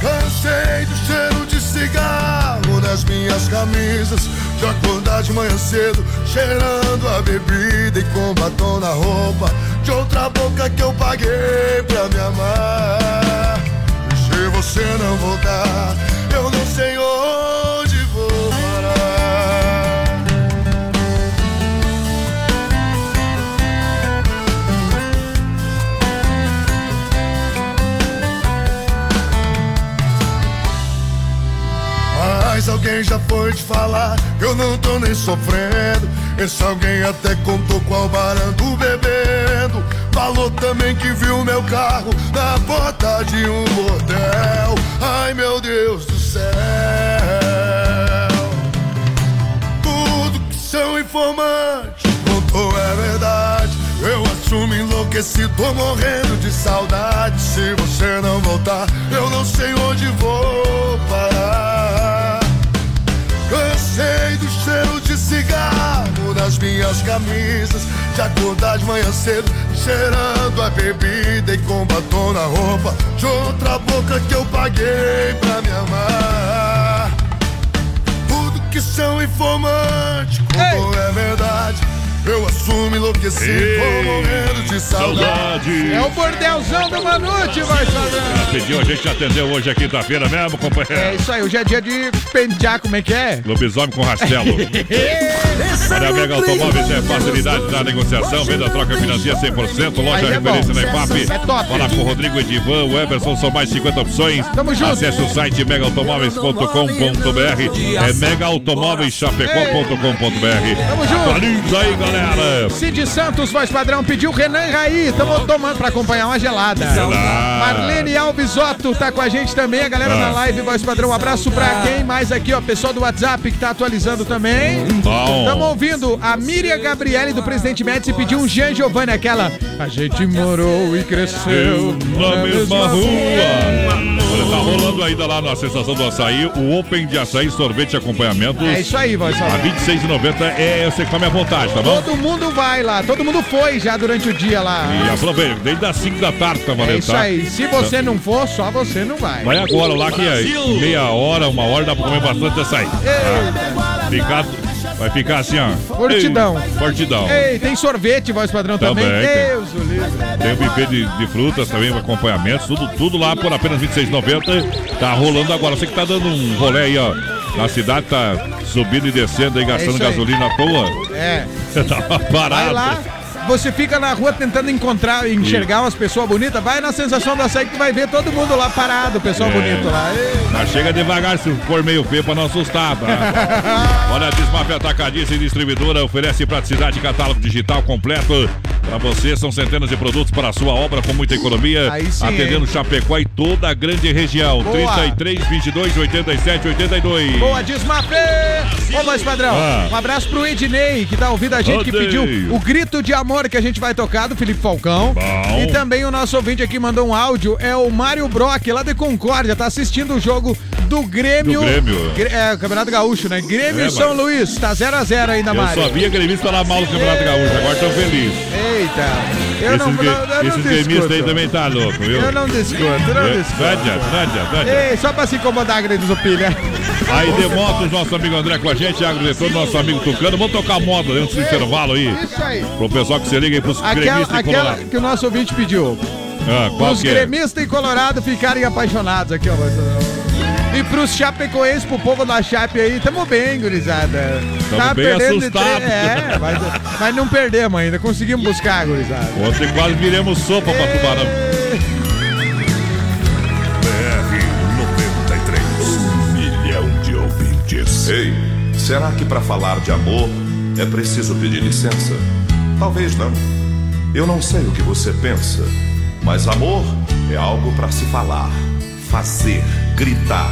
Cansei do cheiro de cigarro nas minhas camisas. De acordar de manhã cedo, cheirando a bebida e com batom na roupa. De outra boca que eu paguei pra me amar. E se você não voltar, eu não sei onde Mas alguém já foi te falar que eu não tô nem sofrendo. Esse alguém até contou qual barando bebendo. Falou também que viu meu carro na porta de um bordel. Ai meu Deus do céu. Tudo que são informantes contou é verdade. Eu assumo enlouqueci, tô morrendo de saudade. Se você não voltar, eu não sei onde vou parar. Cansei do cheiro de cigarro nas minhas camisas. De acordar de manhã cedo, cheirando a bebida e com batom na roupa. De outra boca que eu paguei pra me amar. Tudo que são informantes, como é verdade. Eu assumo enlouqueci, tô morrendo de saudade. É o bordelzão do Manute, vai saber. Pediu, a gente atendeu hoje é quinta-feira mesmo, companheiro. É isso aí, hoje é dia de pentear, como é que é? Lobisomem com Rastelo. [LAUGHS] Olha, a Mega Automóveis é facilidade na negociação, venda, troca, financia 100%, loja é referência bom. na EFAP. É top. Fala com o Rodrigo Edivan, o Everson, são mais 50 opções. Tamo junto. Acesse o site megaautomóveis.com.br. É megaautomóveischapecó.com.br. Tamo junto. Atualiza aí, galera. Cid Santos, voz padrão, pediu Renan Raí. Tamo tomando pra acompanhar uma gelada. Gelada. Marlene Alves Otto tá com a gente também. A galera Ah. na live, voz padrão. Um abraço pra quem mais aqui, ó. Pessoal do WhatsApp que tá atualizando também. Bom. Tamo ouvindo a Miriam Gabriele do Presidente Médici pediu um Jean Giovanni, aquela. A gente morou e cresceu na mesma rua. Tá rolando ainda lá na Sensação do Açaí o Open de Açaí, sorvete e acompanhamento. É isso aí, voz A. R$ 26,90 é você come à vontade, tá bom? Todo mundo vai lá, todo mundo foi já durante o dia lá. E aproveita, desde as 5 da tarde tá valendo, É isso tá? aí. Se você não for, só você não vai. Vai agora lá que é meia hora, uma hora, dá pra comer bastante açaí. Tá? Ficar, vai ficar assim, ó. Fortidão. Ei, Fortidão. Ei, tem sorvete, voz padrão também. Também tem. Deus o livre. Tem o buffet de, de frutas também, acompanhamentos, tudo, tudo lá por apenas R$ 26,90. Tá rolando agora. Você que tá dando um rolê aí, ó. Na cidade tá subindo e descendo aí, gastando isso aí. gasolina à toa. É. [LAUGHS] Tá parado. Vai lá. Você fica na rua tentando encontrar, enxergar umas pessoas bonitas, vai na sensação da açaí que vai ver todo mundo lá parado, pessoal É. bonito lá. Mas chega devagar se for meio feio pra não assustar? [LAUGHS] Olha, a Desmaf Atacadista e Distribuidora oferece praticidade e catálogo digital completo pra você. São centenas de produtos para a sua obra com muita economia. Sim, atendendo hein? Chapecó e toda a grande região. Boa. 33, 22, 87, 82. Boa, Desmafe! Ô, voz padrão, Ah. um abraço pro Ednei, que tá ouvindo a gente, que Odeio. pediu o grito de amor que a gente vai tocar, do Felipe Falcão. Bom. E também o nosso ouvinte aqui mandou um áudio, é o Mário Brock, lá de Concórdia, tá assistindo o jogo do Grêmio. Do Grêmio. Gr- É, Campeonato Gaúcho, né? Grêmio É, e São mas- Luís, tá 0x0 ainda, Eu Mário. só via gremista lá mal no Campeonato Gaúcho, agora estão felizes. Eita, eu esses não, eu não esses gremistas aí também tá louco, viu? Eu não discuto, não É, discuto. Não adianta, não adianta, não adianta. Ei, só pra se incomodar, Grande Zupilha. Aí Demotos, nosso amigo André com a gente, Agro nosso amigo Tucano. Vamos tocar moda dentro do intervalo aí. Isso aí. Pro pessoal que se liga aí pros Aquela, gremistas aquela que o nosso ouvinte pediu. Ah, Os é? gremistas e colorado ficarem apaixonados aqui, ó. E pros chapecoenses, pro povo da Chape aí, tamo bem, gurizada. Tamo bem de assustados. três- É, mas, mas não perdemos ainda, conseguimos buscar, gurizada. Ontem quase viremos sopa pra tubarão. BR-93, milhão de ouvintes. Ei, será que para falar de amor é preciso pedir licença? Talvez não. Eu não sei o que você pensa, mas amor é algo para se falar, fazer, gritar.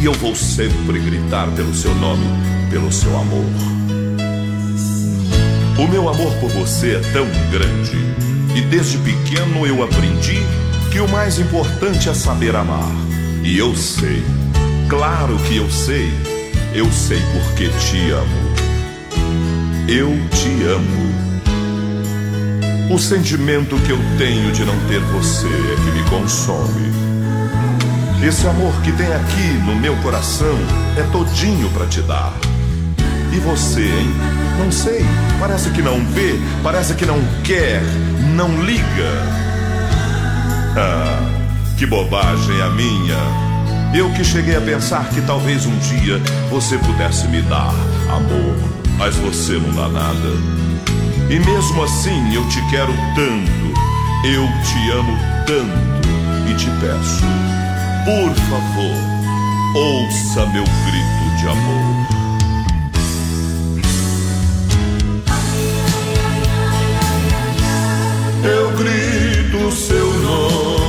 E eu vou sempre gritar pelo seu nome, pelo seu amor. O meu amor por você é tão grande E desde pequeno eu aprendi que o mais importante é saber amar. E eu sei, claro que eu sei, eu sei porque te amo. Eu te amo. O sentimento que eu tenho de não ter você é que me consome. Esse amor que tem aqui no meu coração é todinho pra te dar. E você, hein? Não sei. Parece que não vê, parece que não quer, não liga. Ah, que bobagem a minha. Eu que cheguei a pensar que talvez um dia você pudesse me dar amor, mas você não dá nada. E mesmo assim eu te quero tanto, eu te amo tanto e te peço, por favor, ouça meu grito de amor. Eu grito seu nome.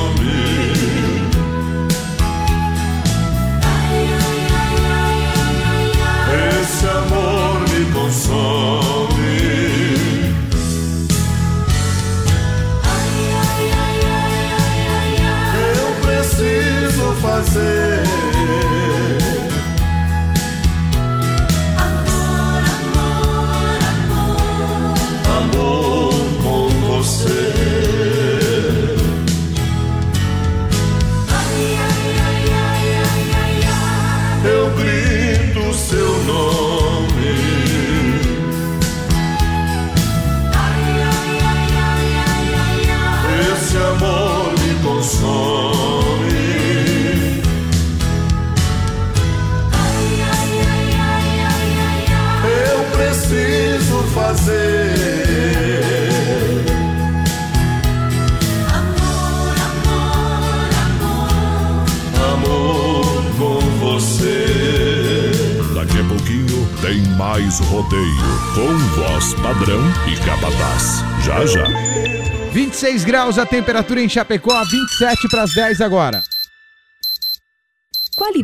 Mais rodeio com voz padrão e capataz. Já já. 26 graus a temperatura em Chapecó, 27 para as 10 agora.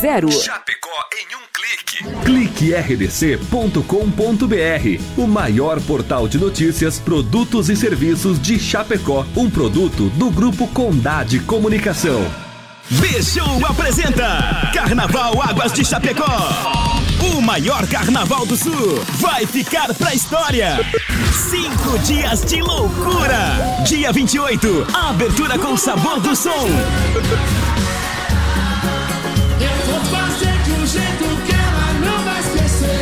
3328-3100. Chapecó em um clique. Clique rdc.com.br, o maior portal de notícias, produtos e serviços de Chapecó, um produto do grupo Condade Comunicação. Bichou apresenta Carnaval Águas de Chapecó. O maior carnaval do sul vai ficar pra história. Cinco dias de loucura. Dia 28, abertura com sabor do som.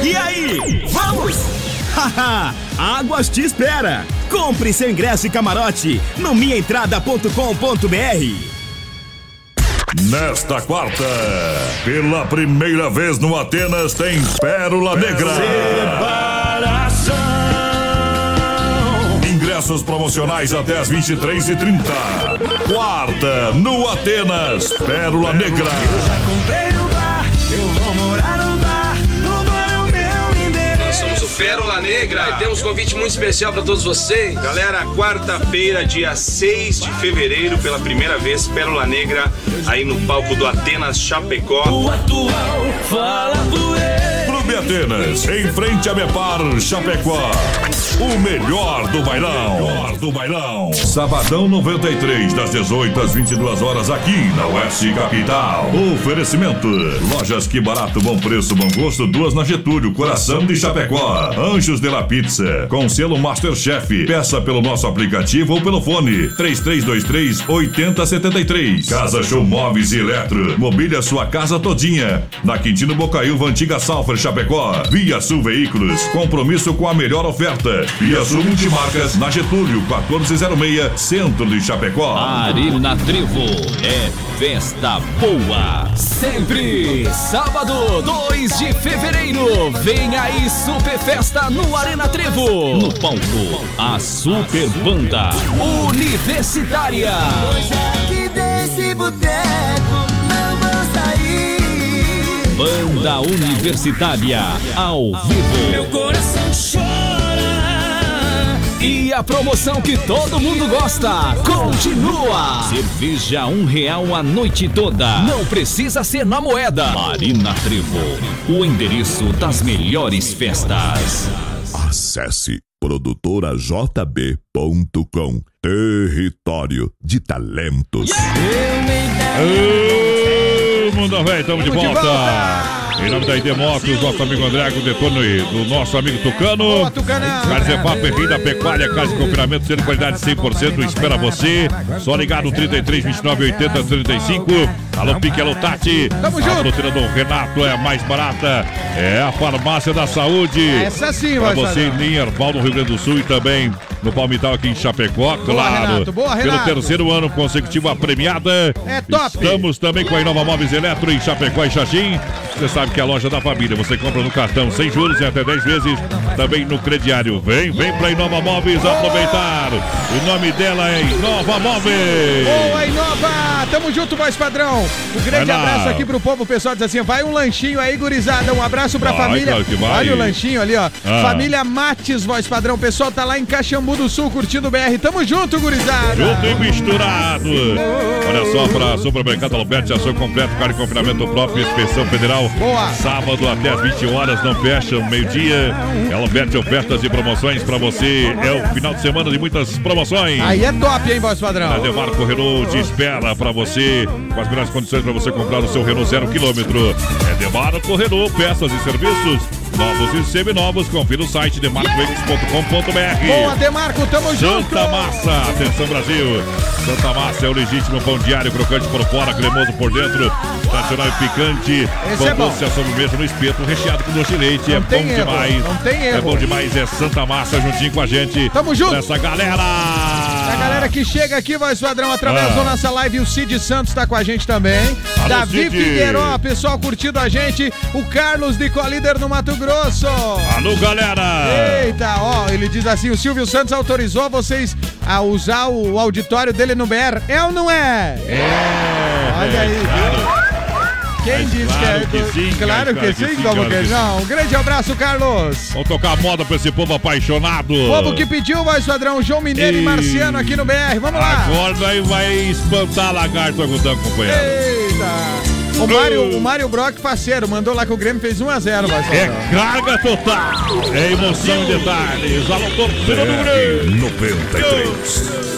E aí, vamos? [LAUGHS] Haha, Águas te espera. Compre seu ingresso e camarote no minhaentrada.com.br. Nesta quarta, pela primeira vez no Atenas tem Pérola Negra. Ingressos promocionais até as 23h30. Quarta, no Atenas, Pérola Negra. Comprei o bar, Pérola Negra e temos um convite muito especial para todos vocês. Galera, quarta-feira, dia 6 de fevereiro, pela primeira vez, Pérola Negra aí no palco do Atenas Chapecó. O atual fala por ele. Clube Atenas, em frente a Mepar, Chapecó. O melhor do bailão. Melhor do bailão. Sabadão 93, das 18 às 22 horas, aqui na Oeste Capital. Oferecimento: Lojas Que Barato, Bom Preço, Bom Gosto, duas na Getúlio, Coração de Chapecó. Anjos de la Pizza, com selo Masterchef. Peça pelo nosso aplicativo ou pelo fone: 3323 8073. Casa Show Móveis e Eletro. Mobília sua casa todinha. Na Quintino Bocaiúva, Antiga Salfer, Chapecó. Chapecó. Via Sul Veículos, compromisso com a melhor oferta. Via Sul Multimarcas, na Getúlio, 1406, Centro de Chapecó. Arena Trevo é festa boa. Sempre. Sábado, 2 de fevereiro. Vem aí Super Festa no Arena Trevo. No palco, a Super Banda Universitária. Hoje aqui desse boteco. Banda Universitária ao vivo. Meu coração chora. E a promoção que todo mundo gosta continua. Cerveja um real a noite toda. Não precisa ser na moeda. Marina Trevo, o endereço das melhores festas. Acesse produtorajb.com Território de Talentos. Ô, Mundo Velho, estamos de volta. Em nome da ID Motos, nosso amigo André, o detone do nosso amigo Tucano. Boa, Tucanão. Papo, Rei da Pecuária, casa de confinamento, sendo qualidade 100%, espera você. Só ligar no 33 29 80 35. Alô, Pique, alô, Tati. Tamo a junto. fruteira do Renato é a mais barata. É a farmácia da saúde. Essa sim, Pra você em Herbal, no Rio Grande do Sul e também no Palmital aqui em Chapecó, claro. Renato. Boa, Pelo Renato. terceiro ano consecutivo a premiada. É top. Estamos também com a Inova Móveis Eletro em Chapecó e Xaxim. Você sabe que é a loja da família. Você compra no cartão sem juros em até 10 vezes. Também no crediário. Vem, vem pra Inova Móveis aproveitar. O nome dela é Inova Móveis. Boa, Inova! Tamo junto, voz padrão. Um grande abraço aqui pro povo. O pessoal diz assim: vai um lanchinho aí, gurizada. Um abraço pra Vai, família. claro que vai. Olha o lanchinho ali, ó. Ah. Família Mates, voz padrão. O pessoal tá lá em Caxambu do Sul curtindo o BR. Tamo junto, gurizada. Junto e misturado. Olha só, para Supermercado Alberti, ação completa, carne de confinamento próprio, inspeção federal. Boa. Sábado até às 20 horas, não fecha, meio-dia. É Alberti, ofertas e promoções para você. É o final de semana de muitas promoções. Aí é top, hein, voz padrão? A Demarco Renault te espera para você, com as melhores condições para você comprar o seu Renault zero quilômetro. É Demarco Renault, peças e serviços, novos e seminovos. Confira o site demarcoveículos.com.br. Boa, Demarco, tamo junto. Santa Massa, atenção Brasil. Santa Massa é o legítimo pão diário, crocante por fora, cremoso por dentro, tradicional e picante. Esse pão é bom. doce sobremesa no espeto, recheado com doce de leite. é bom erro, demais. não tem É erro. bom demais, é Santa Massa juntinho com a gente. Tamo junto. Nessa galera. A galera que chega aqui, voz padrão, através Ah. da nossa live, o Cid Santos tá com a gente também. Alô, Davi Cid. Figueiró, pessoal curtindo a gente. O Carlos de Colíder no Mato Grosso. Alô, galera. Eita, ó, ele diz assim: o Silvio Santos autorizou vocês a usar o auditório dele no BR. É ou não é? É. Olha aí, claro. Quem Mas disse claro que é? que sim, claro cara, que claro sim, que sim, como que não? Um grande abraço, Carlos. Vamos tocar moda pra esse povo apaixonado. Povo que pediu, voz padrão, João Mineiro e E- Marciano aqui no BR. Vamos lá. Agora daí vai espantar a lagarto agudão, companheiro. Eita! O Mário, o Mário Brock, parceiro, mandou lá que o Grêmio fez 1x0, vai É carga total. É emoção em detalhes. Alô, torcida do Grêmio. 93.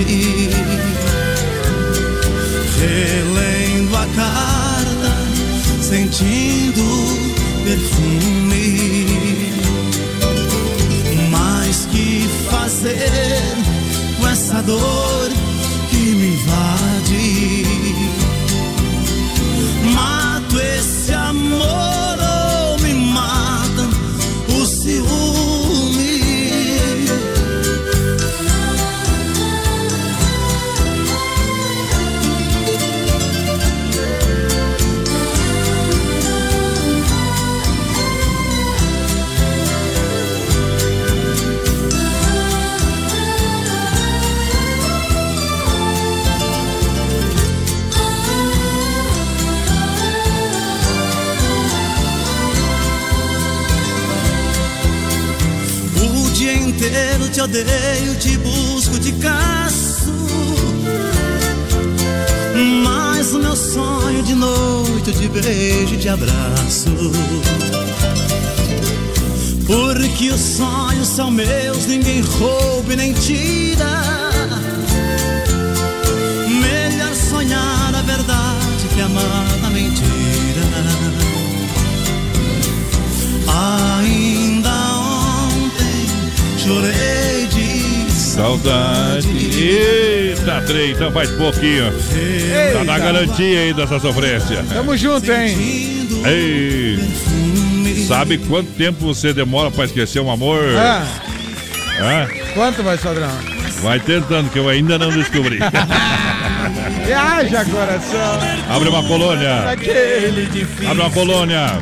saudade, relendo a carta, sentindo perfume. Mas que fazer com essa dor inteiro te odeio, te busco, te caço. Mas o meu sonho de noite eu te beijo e te abraço. Porque os sonhos são meus, ninguém rouba e nem tira. Saudade. Eita, trem, então faz pouquinho. Tá na garantia aí dessa sofrência. Tamo junto, hein? Ei, sabe quanto tempo você demora pra esquecer um amor? Ah, Hã? quanto vai, Sodrão? Vai tentando, que eu ainda não descobri. [LAUGHS] Viaja, coração. Abre uma colônia. Abre uma colônia.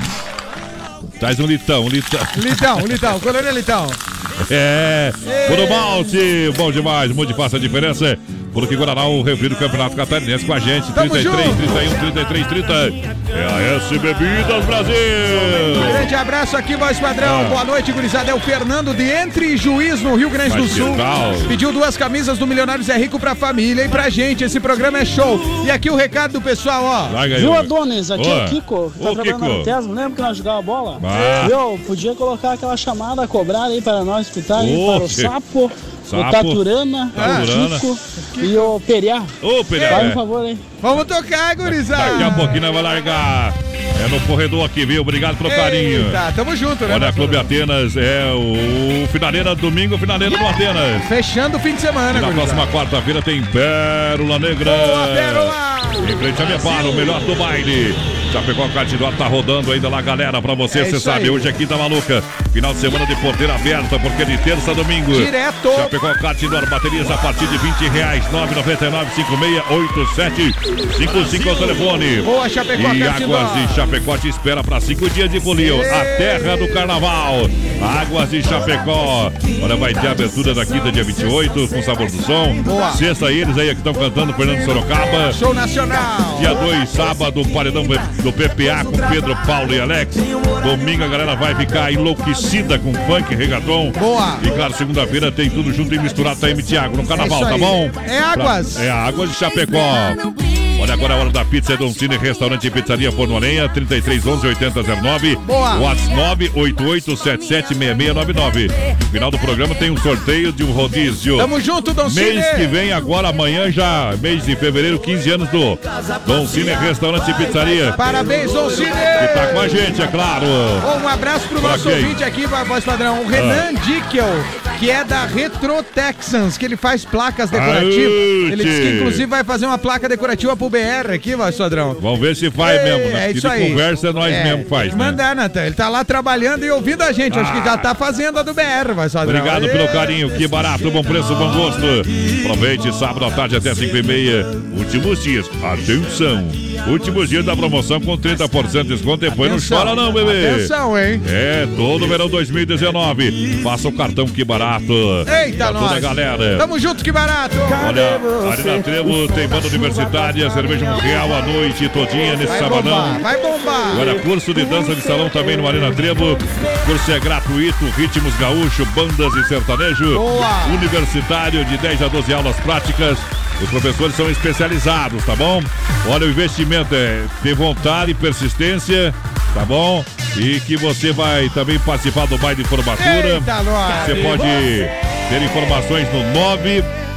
Traz um litão, um litão. Litão, Litão, colônia Litão. É, Puro Malte, bom demais, muito fácil a diferença. Porque Guaraná, o refri do Campeonato Catarinense com a gente. Tamo 33, junto. 31, 33, 30. É a S Bebidas Brasil. Grande abraço aqui, voz padrão. Ah. Boa noite, gurizada. É o Fernando de Entre Juiz, no Rio Grande do Mas que Sul. Pediu duas camisas do Milionários é Rico pra família e pra gente. Esse programa é show. E aqui o recado do pessoal, ó. Larga Viu. Adonis? Aqui é Ô. o Kiko, que tá Ô, trabalhando Kiko. na Tesla. Lembra que nós jogávamos bola? Ah. Viu? Podia colocar aquela chamada cobrada aí para nós escutar aí, para o. Sapo, Sapo, o Taturana, Taturana. o Kiko e o Periá. Ô, Periá, Faz é. um favor aí. Vamos tocar, gurizada. Daqui a pouquinho nós vamos largar. É no corredor aqui, viu? Obrigado pelo carinho. Tá, tamo junto, né? Olha, Clube? Atenas é o finaleira domingo, finaleira do Atenas. Fechando o fim de semana, E na gurizada. próxima quarta-feira tem Pérola Negra. Boa, Pérola! Em frente a Meparo, o melhor do baile. A Cartidor, tá rodando ainda lá, galera, pra você, É você isso sabe. aí. Hoje aqui tá maluca. Final de semana de porteira aberta, porque é de terça a domingo. Direto. A Cartidor, baterias a partir de 20 reais. 999 568755 é telefone. Boa, Chapecó, E. Águas de Chapecó te espera para cinco dias de folia. A terra do carnaval. Águas de Chapecó. Olha, vai ter a abertura da quinta, dia 28, com sabor do som. Boa. Sexta, eles aí que estão cantando, Fernando Sorocaba. Show nacional. Dia 2, sábado, paredão do PPA com Pedro, Paulo e Alex. Domingo a galera vai ficar enlouquecida com funk, reggaeton. Boa. E claro, segunda-feira tem tudo junto e misturado, tá aí, Thiago, no carnaval, É tá bom? É Águas. Pra- É Águas de Chapecó. Olha, agora é a hora da pizza, é Don Cine, restaurante e pizzaria Forno Lenha, 33 11 8009. Boa. WhatsApp 988776699. No final do programa tem um sorteio de um rodízio. Tamo junto, Don Cine. Mês que vem, agora, amanhã já, mês de fevereiro, 15 anos do Don Cine, restaurante e pizzaria. Parabéns, Don Cine. Que tá com a gente, é claro. Ô, Um abraço pro Pra nosso quem? ouvinte aqui, voz padrão, o Renan Ah. Dickel, que é da Retro Texans, que ele faz placas decorativas. Aute. Ele disse que inclusive vai fazer uma placa decorativa pro BR aqui, voz padrão. Vamos ver se faz Ei, mesmo, né? É isso aí. conversa é nós É, mesmo faz, né? mandar, Natan. Ele tá lá trabalhando e ouvindo a gente. Acho que já tá fazendo a do BR, voz padrão. Obrigado Ei. pelo carinho, que barato, bom preço, bom gosto. Aproveite sábado à tarde até 5 e meia. Últimos dias, atenção. Últimos dias da promoção com 30% de desconto. Depois não Atenção. chora não, bebê. Atenção, hein? É, todo verão 2019. Faça o cartão que barato. Eita, pra toda a nós. galera. Tamo junto, que barato. Olha, Arena Trevo tem banda universitária, cerveja um real à noite todinha nesse Vai sabadão. bombar, vai bombar. Olha, curso de dança de salão também no Arena Trevo. Curso é gratuito, ritmos gaúcho, bandas e sertanejo. Boa. Universitário de 10 a 12 aulas práticas. Os professores são especializados, tá bom? Olha, o investimento é ter vontade e persistência, tá bom? E que você vai também participar do baile de formatura. Eita. Você pode ter informações no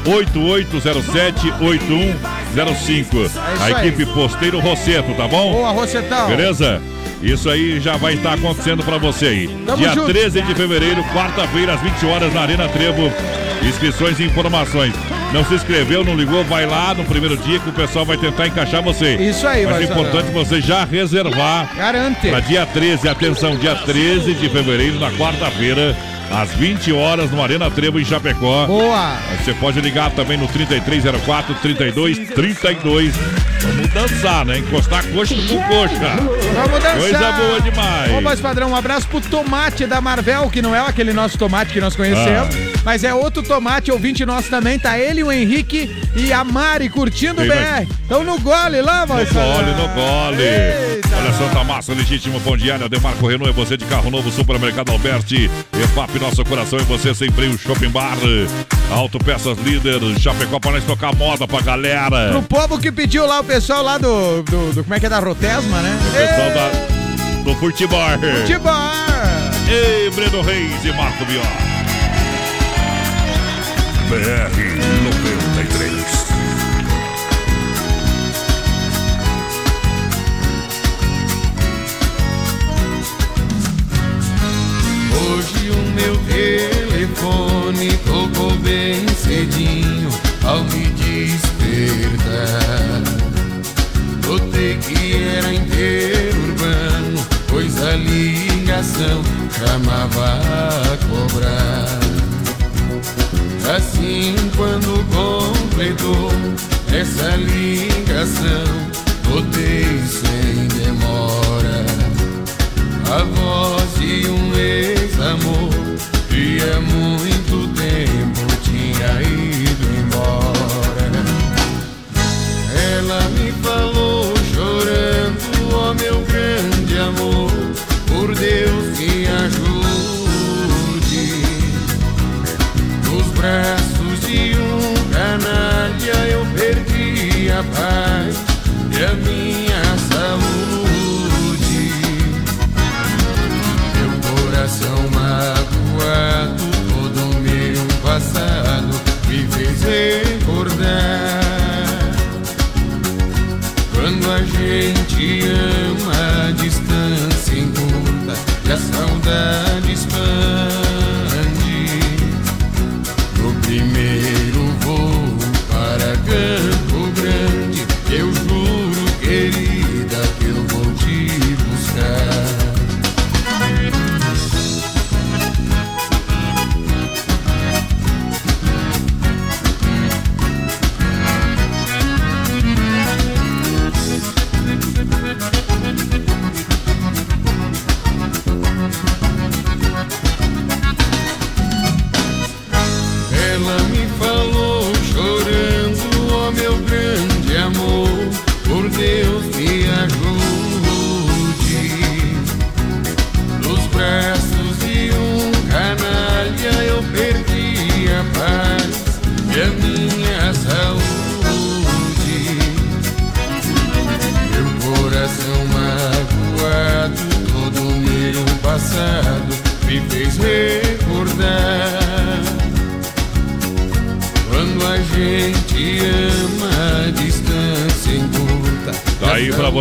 988078105. A aí. equipe Posteiro Rosseto, tá bom? Boa, Rocetão. Beleza? Isso aí já vai estar acontecendo pra você aí. Tamo Dia junto. 13 de fevereiro, quarta-feira, às 20 horas, na Arena Trevo. Inscrições e informações. Não se inscreveu, não ligou, vai lá no primeiro dia que o pessoal vai tentar encaixar você. Isso aí, Mas é importante você já reservar Garante. para dia 13. Atenção, dia 13 de fevereiro, na quarta-feira, às 20 horas, no Arena Trevo, em Chapecó. Boa. Você pode ligar também no 3304 3232. Vamos dançar, né? Encostar coxa com coxa. Vamos dançar. Coisa boa demais. Ô, voz padrão, um abraço pro tomate da Marvel, que não é aquele nosso tomate que nós conhecemos, Ah. mas é outro tomate, ouvinte nosso também. Tá ele, o Henrique e a Mari curtindo o Tem BR. Então no gole lá, voz No gole, no gole. Eita, Olha, Santa Massa, legítimo pão diário, Demarco Renault, é você de carro novo, Supermercado Alberti, EFAP, nosso coração, é você sem freio, Shopping Bar, Autopeças Líder, Chapecó, para nós tocar moda pra galera. Pro povo que pediu lá, o pessoal lá do, do, do- como é que é, da Rotesma, né? O pessoal da, do Futebol. Futebol. Ei, Breno Reis e Marco Bior. BR 93. Meu telefone tocou bem cedinho ao me despertar. Notei que era interurbano, pois a ligação chamava a cobrar. Assim, quando completou essa ligação, notei sem demora a voz de um ex-amor há muito tempo tinha ido embora. Ela me falou chorando, ó meu grande amor, por Deus me ajude. Nos braços de um canalha eu perdi a paz e a minha gente ama, a distância encurta e a saudade expande.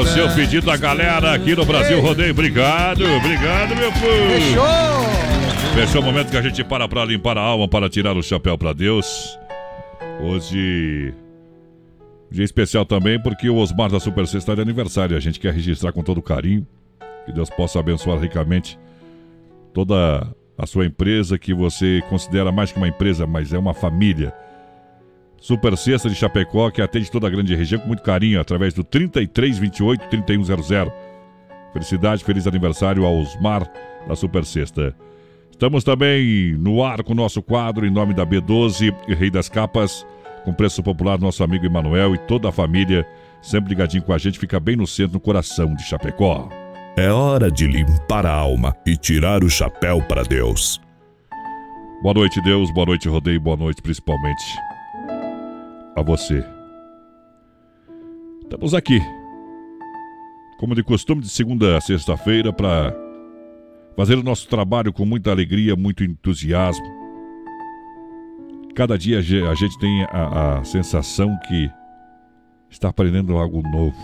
Você o pedido da galera aqui no Brasil Rodeio. Obrigado, obrigado, meu povo. Fechou! Fechou o momento que a gente para pra limpar a alma, para tirar o chapéu pra Deus. Hoje, dia especial também, porque o Osmar da Super Sexta está de aniversário. A gente quer registrar com todo carinho. Que Deus possa abençoar ricamente toda a sua empresa, que você considera mais que uma empresa, mas é uma família. Super Sexta de Chapecó, que atende toda a grande região com muito carinho, através do 3328 3100. Felicidade, feliz aniversário ao Osmar da Super Sexta. Estamos também no ar com o nosso quadro em nome da B12, Rei das Capas, com preço popular, nosso amigo Emanuel e toda a família, sempre ligadinho com a gente, fica bem no centro, no coração de Chapecó. É hora de limpar a alma e tirar o chapéu para Deus. Boa noite, Deus, boa noite, Rodeio, boa noite, principalmente a você. Estamos aqui, como de costume, de segunda a sexta-feira, para fazer o nosso trabalho com muita alegria, muito entusiasmo. Cada dia a ge- a gente tem a, a sensação que está aprendendo algo novo.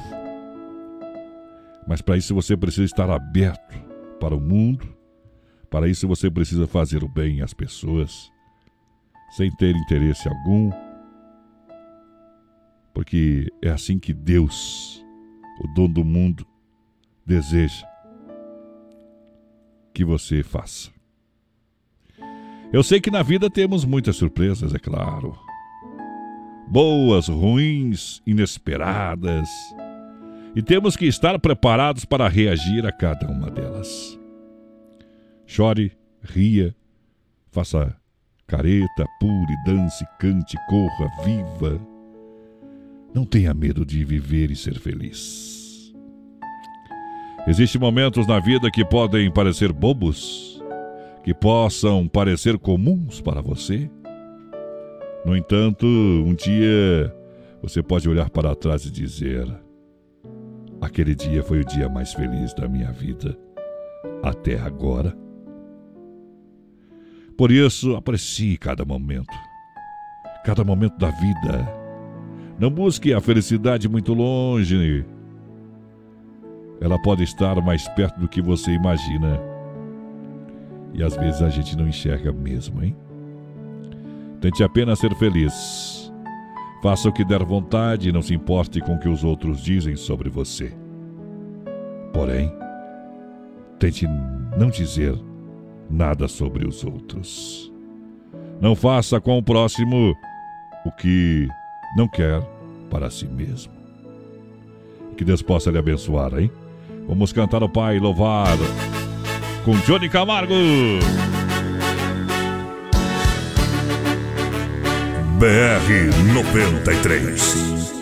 Mas para isso você precisa estar aberto para o mundo. Para isso você precisa fazer o bem às pessoas, sem ter interesse algum. Porque é assim que Deus, o dono do mundo, deseja que você faça. Eu sei que na vida temos muitas surpresas, é claro. Boas, ruins, inesperadas. E temos que estar preparados para reagir a cada uma delas. Chore, ria, faça careta, pule, dance, cante, corra, viva. Não tenha medo de viver e ser feliz. Existem momentos na vida que podem parecer bobos, que possam parecer comuns para você. No entanto, um dia você pode olhar para trás e dizer: aquele dia foi o dia mais feliz da minha vida até agora. Por isso, aprecie cada momento, cada momento da vida. Não busque a felicidade muito longe. Ela pode estar mais perto do que você imagina. E às vezes a gente não enxerga mesmo, hein? Tente apenas ser feliz. Faça o que der vontade e não se importe com o que os outros dizem sobre você. Porém, tente não dizer nada sobre os outros. Não faça com o próximo o que não quer para si mesmo. Que Deus possa lhe abençoar, hein? Vamos cantar o Pai louvado com Johnny Camargo. BR 93.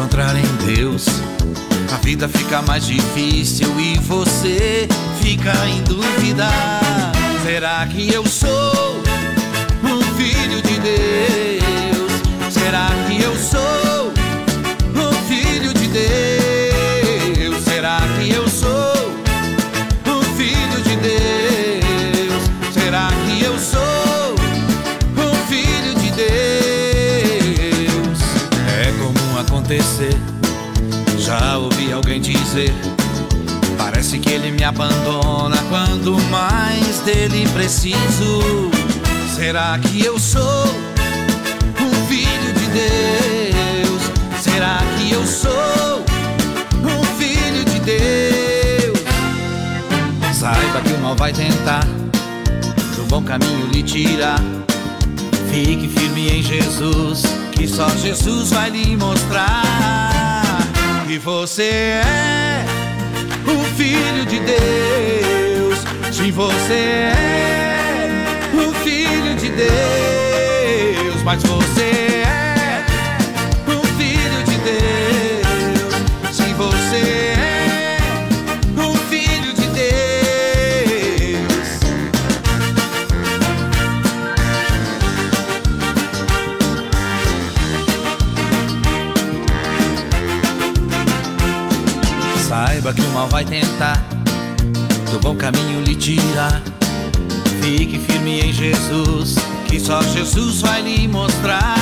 Encontrar em Deus, a vida fica mais difícil e você fica em dúvida. Será que eu sou acontecer. Já ouvi alguém dizer. Parece que ele me abandona quando mais dele preciso. Será que eu sou um filho de Deus? Será que eu sou um filho de Deus? Saiba que o mal vai tentar do bom caminho lhe tirar. Fique firme em Jesus, que só Jesus vai lhe mostrar que você é um filho de Deus. Sim, você é um filho de Deus, mas você é um filho de Deus. Sim, você é Saiba que o mal vai tentar do bom caminho lhe tirar. Fique firme em Jesus, que só Jesus vai lhe mostrar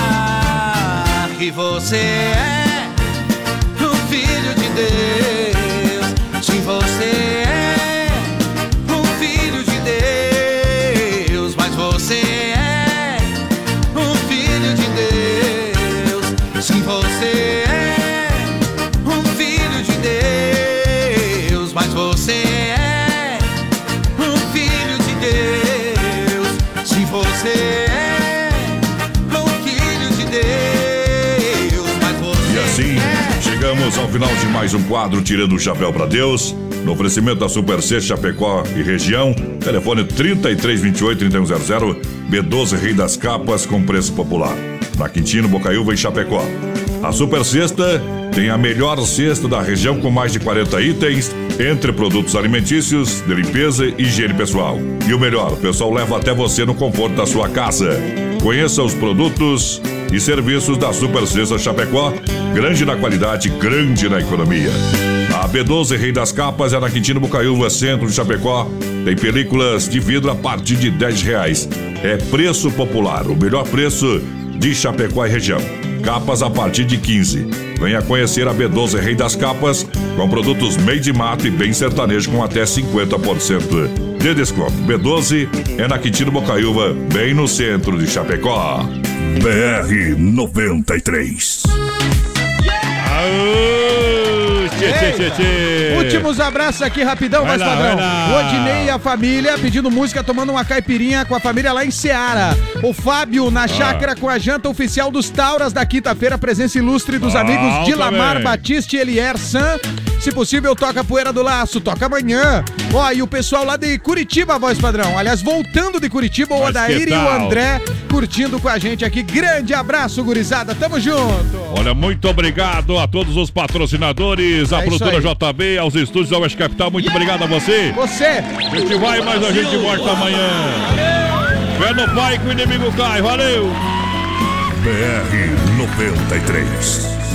que você é um filho de Deus. Chegamos ao final de mais um quadro Tirando o Chapéu para Deus. No oferecimento da Super C, Chapecó e região. Telefone 3328-3100. B12 Rei das Capas com preço popular. Na Quintino, Bocaiúva e Chapecó. A Super Sexta tem a melhor cesta da região com mais de 40 itens, entre produtos alimentícios, de limpeza e higiene pessoal. E o melhor, o pessoal leva até você no conforto da sua casa. Conheça os produtos e serviços da Super Sexta Chapecó, grande na qualidade, grande na economia. A B12 Rei das Capas é na Quintino Bocaiúva, centro de Chapecó. Tem películas de vidro a partir de 10 reais. É preço popular, o melhor preço de Chapecó e região. Capas a partir de 15. Venha conhecer a B12 Rei das Capas, com produtos meio de mato e bem sertanejo com até 50% de desconto. B12 é na Quintino Bocaiúva, bem no centro de Chapecó. BR 93. Aô, tchê, tchê, tchê, tchê. Últimos abraços aqui, rapidão, Vai mais lá, padrão. Odinei e a família pedindo música, tomando uma caipirinha com a família lá em Seara. O Fábio na chácara com a janta oficial dos Tauras da quinta-feira, presença ilustre dos Bom amigos Dilamar também. Batista e Elier San. Se possível, toca a poeira do laço, toca amanhã. Ó, e o pessoal lá de Curitiba, voz padrão. Aliás, voltando de Curitiba, o que e o? André curtindo com a gente aqui. Grande abraço, gurizada. Tamo junto. Olha, muito obrigado a todos os patrocinadores, a É produtora. JB, aos estúdios da Oeste Capital. Muito obrigado a você. Você. A gente vai, mas a gente volta amanhã. Fé no pai que o inimigo cai. Valeu! BR 93.